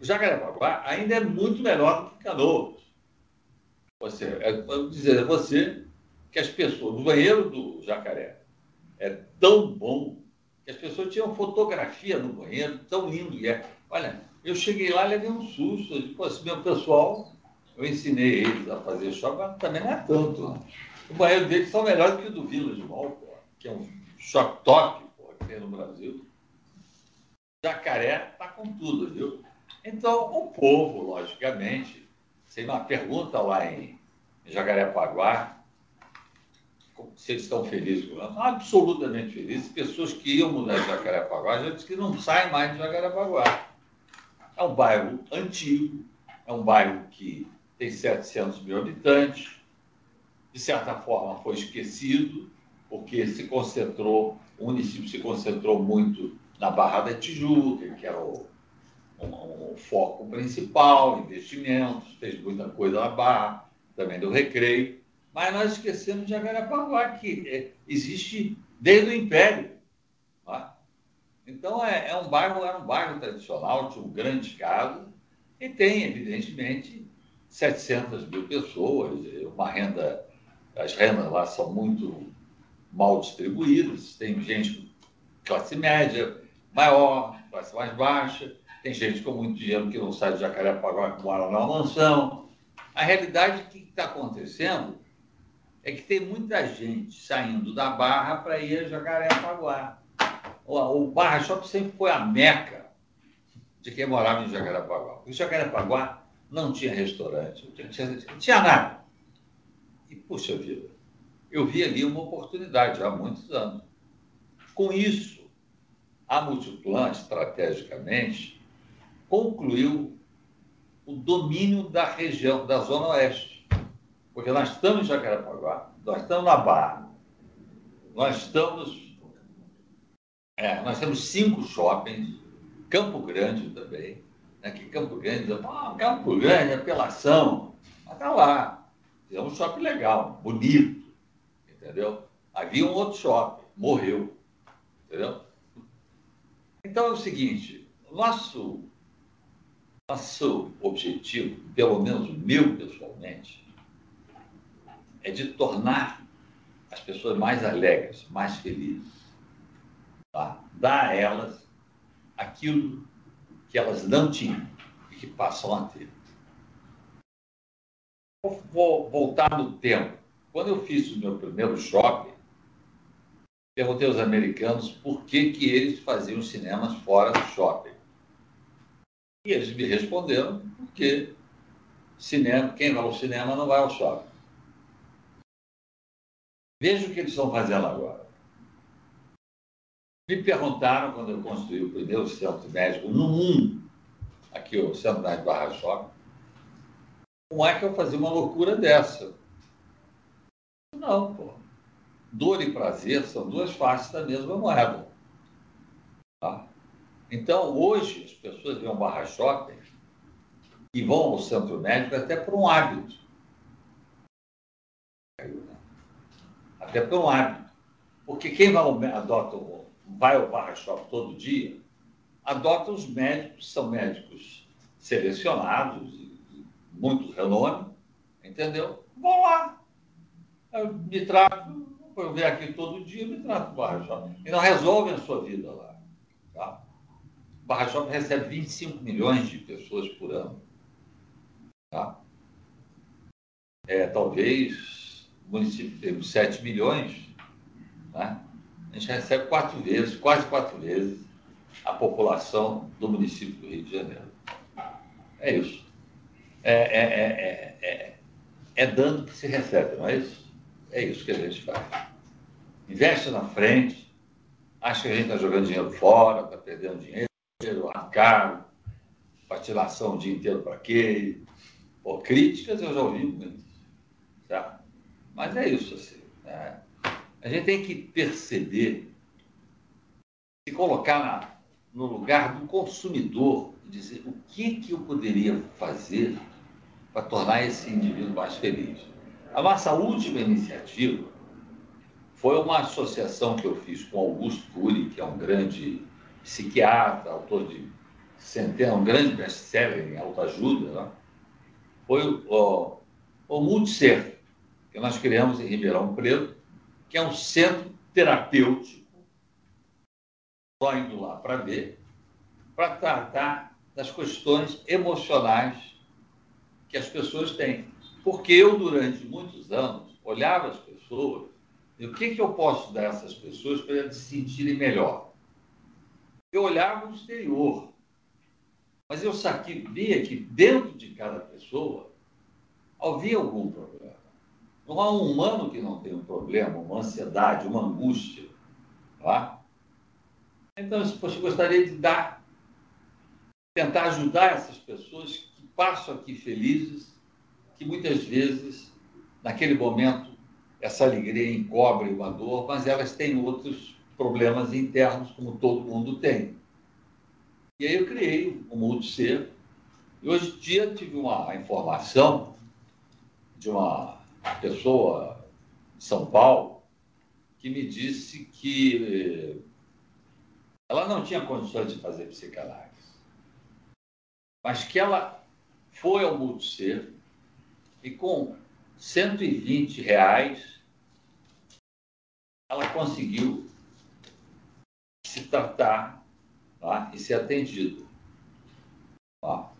S2: o Jacarepaguá ainda é muito melhor do que Canoas. Você, é, vou dizer a você que as pessoas, no banheiro do Jacaré, é tão bom que as pessoas tinham fotografia no banheiro, tão lindo que é. Olha, eu cheguei lá e levei um susto. Eu disse, meu pessoal, eu ensinei eles a fazer choque, mas também não é tanto. O banheiro deles são melhores que o do Village Mall, pô, que é um choque toque que tem no Brasil. Jacaré está com tudo, viu? Então, o povo, logicamente, sem uma pergunta lá em Jacarepaguá, se eles estão felizes com ela. Absolutamente felizes. Pessoas que iam mudar de Jacarepaguá já dizem que não saem mais de Jacarepaguá. É um bairro antigo, é um bairro que tem 700 mil habitantes, de certa forma foi esquecido, porque se concentrou, o município se concentrou muito na Barra da Tijuca, que era o, um foco principal, investimentos, fez muita coisa na Barra, também do Recreio. Mas nós esquecemos de Agarapaguá, que é, existe desde o Império. É? Então, é, é, um bairro, era um bairro tradicional, tinha um grande caso, e tem, evidentemente, 700 mil pessoas, uma renda, as rendas lá são muito mal distribuídas, tem gente classe média maior, classe mais baixa, tem gente com muito dinheiro que não sai de Jacarepaguá, que mora numa mansão. A realidade que está acontecendo é que tem muita gente saindo da Barra para ir a Jacarepaguá. O, Barra Shopping sempre foi a meca de quem morava em Jacarepaguá. Porque Jacarepaguá não tinha restaurante, não tinha, não tinha nada. E, puxa vida, eu vi ali uma oportunidade há muitos anos. Com isso, a Multiplan, estrategicamente, concluiu o domínio da região, da Zona Oeste. Porque nós estamos em Jacarepaguá, nós estamos na Barra, nós estamos. É, nós temos cinco shoppings, Campo Grande também. Que Campo Grande, ah, Campo Grande, apelação. Mas está lá. É um shopping legal, bonito. Entendeu? Havia um outro shopping, morreu. Entendeu? Então é o seguinte, nosso, nosso objetivo, pelo menos o meu pessoalmente, é de tornar as pessoas mais alegres, mais felizes. Tá? dar a elas aquilo que elas não tinham e que passam a ter. Vou voltar no tempo. Quando eu fiz o meu primeiro shopping, perguntei aos americanos por que, que eles faziam cinemas fora do shopping. E eles me responderam porque cinema, quem vai ao cinema não vai ao shopping. Veja o que eles estão fazendo agora. Me perguntaram quando eu construí o primeiro centro médico no mundo, aqui o Centro Médico Barra Shopping, como é que eu fazia uma loucura dessa? Não, pô. Dor e prazer são duas faces da mesma moeda. Tá? Então, hoje, as pessoas vêm ao Barra Shopping e vão ao centro médico até por um hábito. Até por um hábito. Porque quem vai adota, vai ao Barra Shopping todo dia, adota os médicos, são médicos selecionados, muito renome, entendeu? Vão lá. Eu me trato, eu venho aqui todo dia, me trato Barra Shopping. E não resolvem a sua vida lá. Tá? Barra Shopping recebe 25 milhões de pessoas por ano. Tá? É, talvez o município tenha 7 milhões, né? A gente recebe quatro vezes, quase quatro vezes, a população do município do Rio de Janeiro. É isso. É, é, é, é, é dando que se recebe, não é isso? É isso que a gente faz. Investe na frente, acha que a gente está jogando dinheiro fora, está perdendo dinheiro, caro, patilação o dia inteiro para quê? Pô, críticas eu já ouvi muitas, tá? Mas é isso, assim. Né? A gente tem que perceber, se colocar na, no lugar do consumidor e dizer o que, que eu poderia fazer para tornar esse indivíduo mais feliz. A nossa última iniciativa foi uma associação que eu fiz com Augusto Cury, que é um grande psiquiatra, autor de centenas, um grande best-seller em autoajuda, né? foi o, o Multicer, que nós criamos em Ribeirão Preto, que é um centro terapêutico, só indo lá para ver, para tratar das questões emocionais que as pessoas têm. Porque eu, durante muitos anos, olhava as pessoas e o que, que eu posso dar a essas pessoas para elas se sentirem melhor? Eu olhava o exterior, mas eu sabia que dentro de cada pessoa havia algum problema. Não há um humano que não tenha um problema, uma ansiedade, uma angústia. Tá? Então, eu gostaria de dar, tentar ajudar essas pessoas que passam aqui felizes, que muitas vezes, naquele momento, essa alegria encobre uma dor, mas elas têm outros problemas internos, como todo mundo tem. E aí eu criei o Multicer. E hoje em dia tive uma informação de uma pessoa de São Paulo que me disse que ela não tinha condições de fazer psicanálise, mas que ela foi ao Multicer e com 120 reais ela conseguiu se tratar tá? e ser atendida. Tá?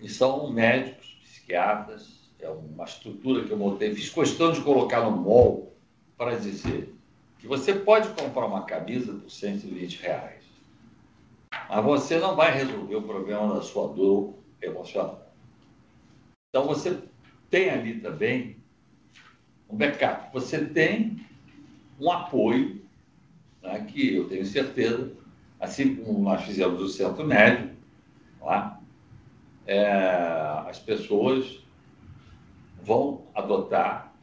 S2: E são médicos, psiquiatras, é uma estrutura que eu montei, fiz questão de colocar no mall para dizer que você pode comprar uma camisa por 120 reais, mas você não vai resolver o problema da sua dor emocional. Então você tem ali também um backup, você tem um apoio, né, que eu tenho certeza, assim como nós fizemos o centro médio, lá, é? as pessoas vão adotar,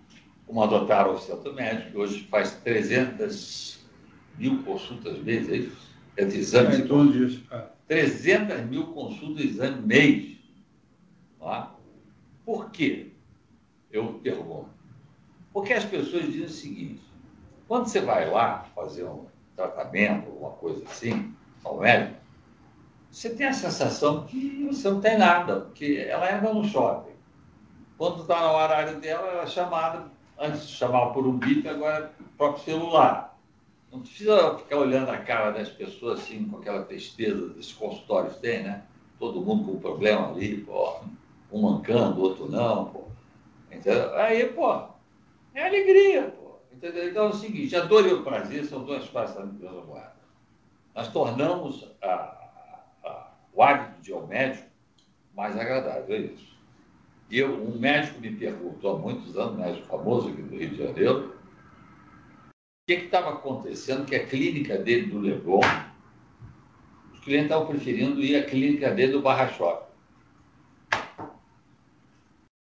S2: como adotaram o centro médico, que hoje faz 300 mil consultas mês, é isso? É de exames. É,
S4: todo isso.
S2: 300 mil consultas exame mês. Tá? Por quê? Eu pergunto. Porque as pessoas dizem o seguinte: quando você vai lá fazer um tratamento, alguma coisa assim, ao médico, você tem a sensação que você não tem nada, porque ela entra no shopping. Quando está no horário dela, ela é chamada, antes chamava por um bip, agora próprio celular. não precisa ficar olhando a cara das pessoas assim, com aquela tristeza esses consultórios têm, né? Todo mundo com problema ali, pô. Um mancando, outro não, pô. Entendeu? Aí, pô, é alegria, pô. Entendeu? Então é o seguinte, a dor e o prazer são duas faces da mesma moeda. Nós tornamos a, a, o hábito mais agradável, é isso. E eu, um médico me perguntou há muitos anos, um médico famoso aqui do Rio de Janeiro, o que estava acontecendo que a clínica dele do Leblon, os clientes estavam preferindo ir à clínica dele do Barra Shopping.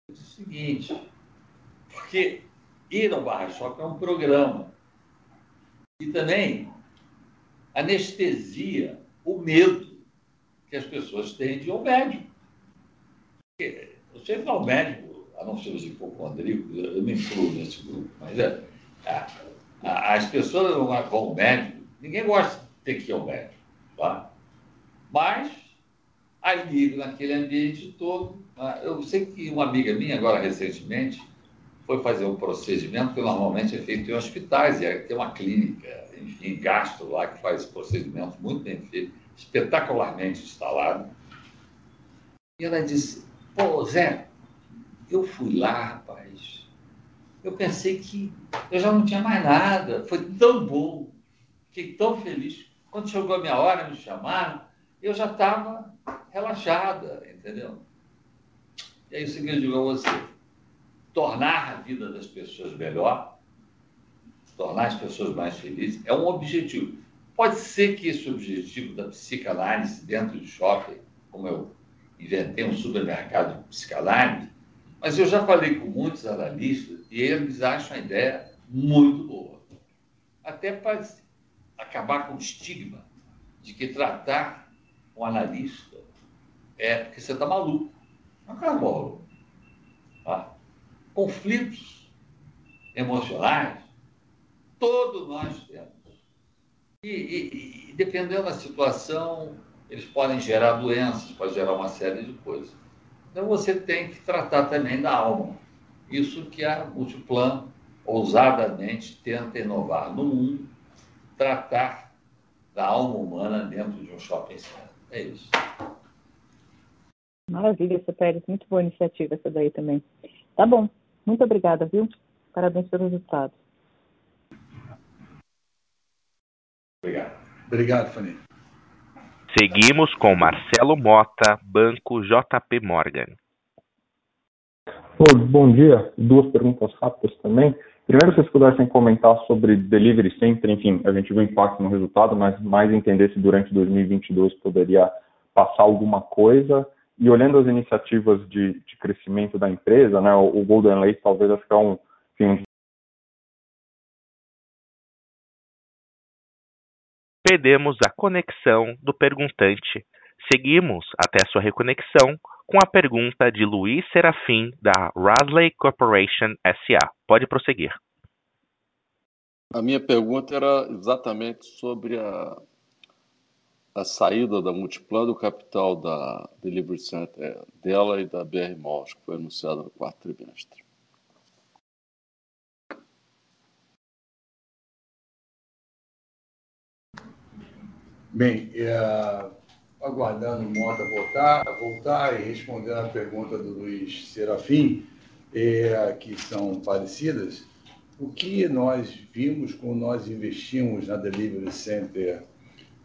S2: É o seguinte, porque ir ao Barra Shopping é um programa. E também anestesia o medo que as pessoas têm de ir ao médico. Vai ao médico, a não ser os hipocondríacos, eu me incluo nesse grupo, mas é, as pessoas vão ao médico, ninguém gosta de ter que ir ao médico, tá? mas ali, naquele ambiente todo, ah, eu sei que uma amiga minha, agora recentemente, foi fazer um procedimento que normalmente é feito em hospitais, e tem uma clínica, enfim, gastro lá, que faz procedimentos muito bem feitos, espetacularmente instalado. E ela disse, pô, Zé, eu fui lá, rapaz, eu pensei que eu já não tinha mais nada. Foi tão bom, fiquei tão feliz. Quando chegou a minha hora, me chamaram, eu já estava relaxada, entendeu? E seguinte, eu digo a você, tornar a vida das pessoas melhor, tornar as pessoas mais felizes, é um objetivo. Pode ser que esse objetivo da psicanálise dentro de shopping, como eu inventei um supermercado de psicanálise, mas eu já falei com muitos analistas e eles acham a ideia muito boa. Até para acabar com o estigma de que tratar um analista é porque você está maluco. Não é maluco. Tá? Conflitos emocionais, todos nós temos. E, e, e, dependendo da situação, eles podem gerar doenças, pode gerar uma série de coisas. Então você tem que tratar também da alma. Isso que a Multiplan ousadamente tenta inovar no mundo, tratar da alma humana dentro de um shopping center. É isso.
S9: Maravilha, seu Pérez. Muito boa iniciativa essa daí também. Tá bom. Muito obrigada, viu? Parabéns pelo resultado.
S2: Obrigado.
S4: Obrigado, Fanny.
S1: Seguimos com Marcelo Mota, Banco JP Morgan.
S6: bom dia. Duas perguntas rápidas também. Primeiro, se vocês pudessem comentar sobre Delivery Center, enfim, a gente viu impacto no resultado, mas mais entender se durante 2022 poderia passar alguma coisa. E olhando as iniciativas de, de crescimento da empresa, né, o, Golden Lake talvez acho que é um, enfim,
S1: perdemos a conexão do perguntante. Seguimos até sua reconexão com a pergunta de Luiz Serafim, da Rasley Corporation SA. Pode prosseguir.
S10: A minha pergunta era exatamente sobre a, a saída da Multiplan do capital da Delivery Center dela e da BR Malls, que foi anunciada no quarto trimestre.
S4: Bem, é, aguardando o Mota voltar, voltar e respondendo a pergunta do Luiz Serafim, é, que são parecidas, o que nós vimos quando nós investimos na Delivery Center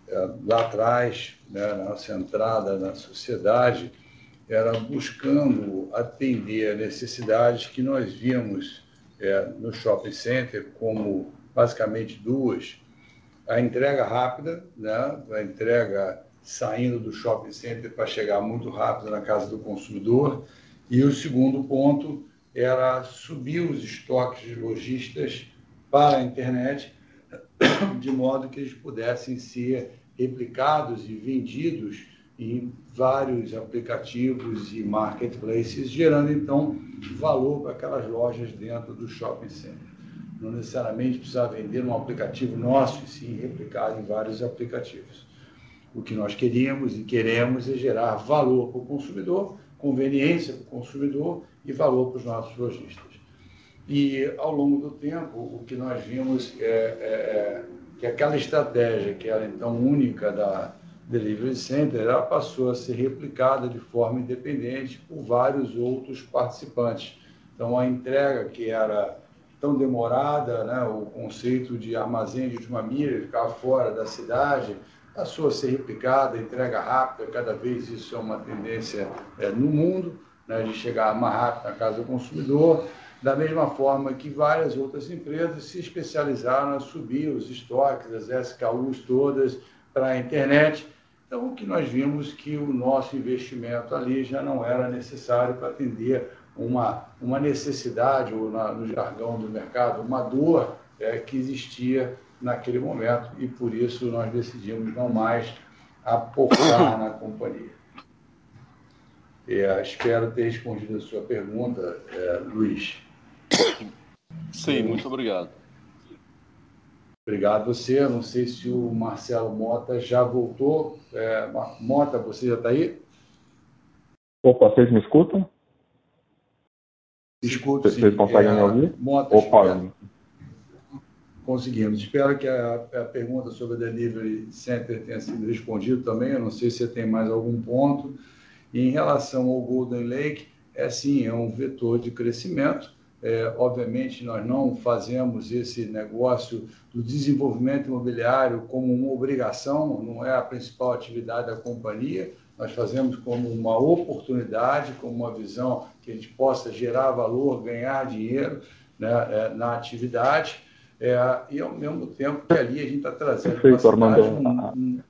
S4: é, lá atrás, né, na nossa entrada na sociedade, era buscando atender necessidades que nós vimos é, no shopping center como basicamente duas a entrega rápida, né? a entrega saindo do shopping center para chegar muito rápido na casa do consumidor. E o segundo ponto era subir os estoques de lojistas para a internet, de modo que eles pudessem ser replicados e vendidos em vários aplicativos e marketplaces, gerando então valor para aquelas lojas dentro do shopping center não necessariamente precisar vender um aplicativo nosso, e sim replicar em vários aplicativos. O que nós queríamos e queremos é gerar valor para o consumidor, conveniência para o consumidor e valor para os nossos lojistas. E ao longo do tempo, o que nós vimos é, é, é que aquela estratégia que era então única da Delivery Center, ela passou a ser replicada de forma independente por vários outros participantes. Então, a entrega que era tão demorada, né, o conceito de armazém de última milha, ficar fora da cidade, passou a ser replicada, entrega rápida, cada vez isso é uma tendência é, no mundo, né, de chegar mais rápido na casa do consumidor, da mesma forma que várias outras empresas se especializaram a subir os estoques, as SKUs todas para a internet. Então, o que nós vimos que o nosso investimento ali já não era necessário para atender uma, uma necessidade, ou na, no jargão do mercado, uma dor é, que existia naquele momento e por isso nós decidimos não mais aportar na companhia. É, espero ter respondido a sua pergunta, é, Luiz.
S10: Sim, muito obrigado.
S4: Obrigado a você. Não sei se o Marcelo Mota já voltou. É, Mota, você já está aí?
S6: Opa, vocês me escutam?
S4: Escuto,
S6: sim. Vocês conseguem
S4: é,
S6: me ouvir?
S4: Mota. Conseguimos. Espero que a, a pergunta sobre a Delivery Center tenha sido respondida também. Eu não sei se você tem mais algum ponto. E em relação ao Golden Lake, é sim, é um vetor de crescimento. É, obviamente, nós não fazemos esse negócio do desenvolvimento imobiliário como uma obrigação, não é a principal atividade da companhia. Nós fazemos como uma oportunidade, como uma visão que a gente possa gerar valor, ganhar dinheiro né, é, na atividade. É, e ao mesmo tempo que ali a gente está trazendo
S6: Perfeito, Armando.
S4: Um, um,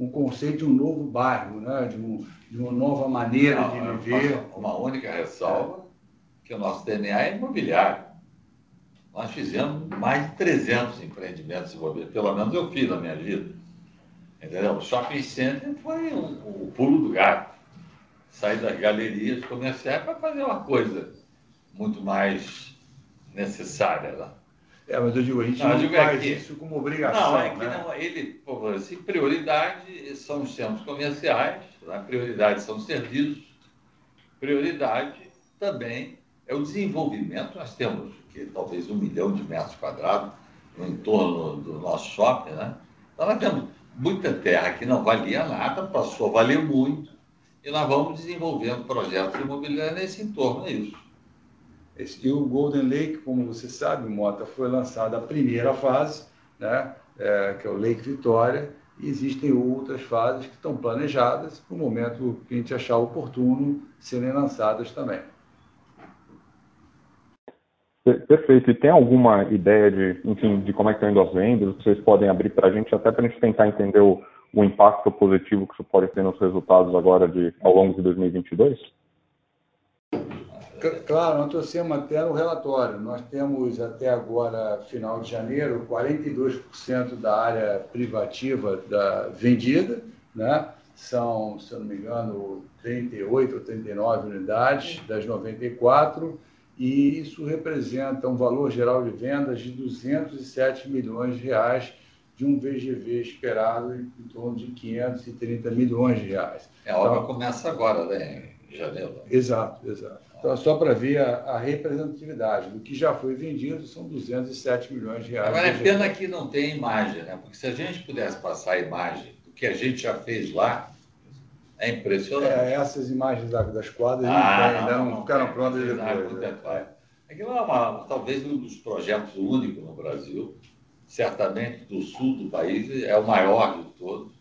S4: um, conceito de um novo bairro, né? de, um, de uma nova maneira Não, de viver.
S2: Uma única ressalva, que o nosso DNA é imobiliário. Nós fizemos mais de 300 empreendimentos imobiliários, pelo menos eu fiz na minha vida. Entendeu? O shopping center foi o um, um pulo do gato. Sair das galerias comerciais para fazer uma coisa muito mais necessária lá.
S4: É, mas eu digo, a gente não, não faz é que, isso como obrigação.
S2: Não, é que
S4: né?
S2: não, ele, por favor, assim, prioridade são os centros comerciais, né? prioridade são os serviços, prioridade também é o desenvolvimento. Nós temos que, talvez um milhão de metros quadrados no entorno do nosso shopping, né? Então nós temos muita terra que não valia nada, passou a valer muito, e nós vamos desenvolvendo projetos imobiliários nesse entorno, é isso.
S4: E o Golden Lake, como você sabe, Mota, foi lançada a primeira fase, né, é, que é o Lake Vitória, e existem outras fases que estão planejadas para o momento que a gente achar oportuno serem lançadas também.
S6: Perfeito. E tem alguma ideia de, enfim, de como é que estão indo as vendas? Vocês podem abrir para a gente, até para a gente tentar entender o, o impacto positivo que isso pode ter nos resultados agora de, ao longo de 2022?
S4: Claro, nós trouxemos até no relatório. Nós temos até agora, final de janeiro, 42% da área privativa da vendida, né? São, se eu não me engano, 38 ou 39 unidades das 94 e isso representa um valor geral de vendas de 207 milhões de reais, de um VGV esperado em torno de 530 milhões de reais.
S2: É, a obra então, começa agora, né, em janeiro.
S4: Exato, exato. Então, só para ver a, a, representatividade do que já foi vendido, são 207 milhões de reais.
S2: Agora, é pena que não tem imagem, né? porque se a gente pudesse passar a imagem do que a gente já fez lá, é impressionante.
S4: É, essas imagens das quadras ah, não, ainda não, não ficaram prontas depois. Né?
S2: É. Aquilo é uma, talvez um dos projetos únicos no Brasil, certamente do sul do país, é o maior de todos.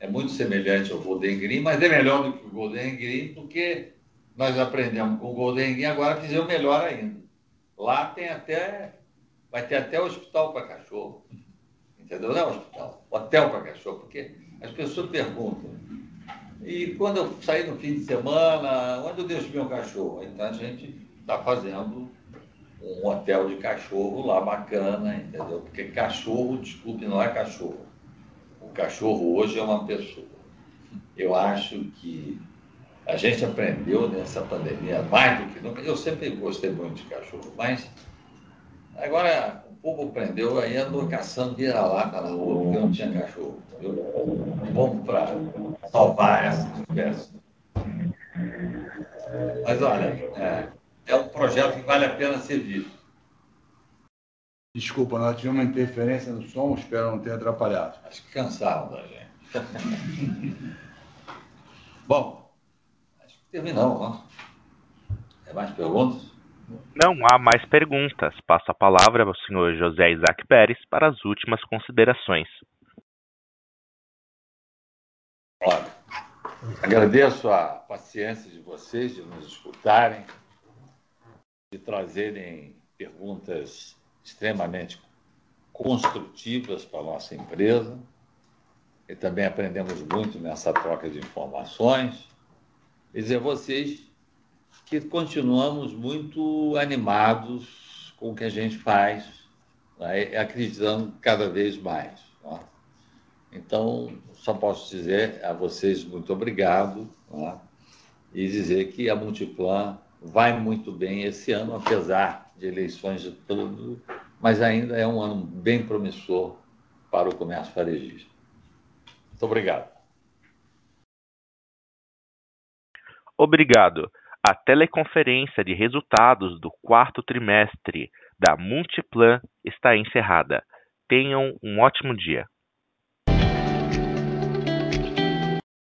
S2: É muito semelhante ao Golden Green, mas é melhor do que o Golden Green, porque nós aprendemos com o Golden Green, agora fizemos melhor ainda. Lá tem até, vai ter até hospital para cachorro. Entendeu? Não é hospital, hotel para cachorro, porque as pessoas perguntam, e quando eu saí no fim de semana, onde eu deixo meu cachorro? Então a gente está fazendo um hotel de cachorro lá bacana, entendeu? Porque cachorro, desculpe, não é cachorro. O cachorro hoje é uma pessoa. Eu acho que a gente aprendeu nessa pandemia mais do que nunca. Eu sempre gostei muito de cachorro, mas agora o povo aprendeu, aí andou caçando vira-lata na rua, porque não tinha cachorro. Vamos para salvar essa espécie. Mas olha, é, é um projeto que vale a pena ser visto.
S4: Desculpa, nós tivemos uma interferência no som, espero não ter atrapalhado.
S2: Acho que cansaram da gente. Bom, acho que terminamos, não? Tem mais perguntas?
S1: Não há mais perguntas. Passo a palavra ao senhor José Isaac Pérez para as últimas considerações.
S2: Olha, agradeço a paciência de vocês de nos escutarem, de trazerem perguntas extremamente construtivas para a nossa empresa. E também aprendemos muito nessa troca de informações. E dizer a vocês que continuamos muito animados com o que a gente faz, né? acreditando cada vez mais. Né? Então, só posso dizer a vocês muito obrigado né? e dizer que a Multiplan vai muito bem esse ano, apesar de eleições de tudo, mas ainda é um ano bem promissor para o comércio varejista. Muito obrigado.
S1: Obrigado. A teleconferência de resultados do quarto trimestre da Multiplan está encerrada. Tenham um ótimo dia.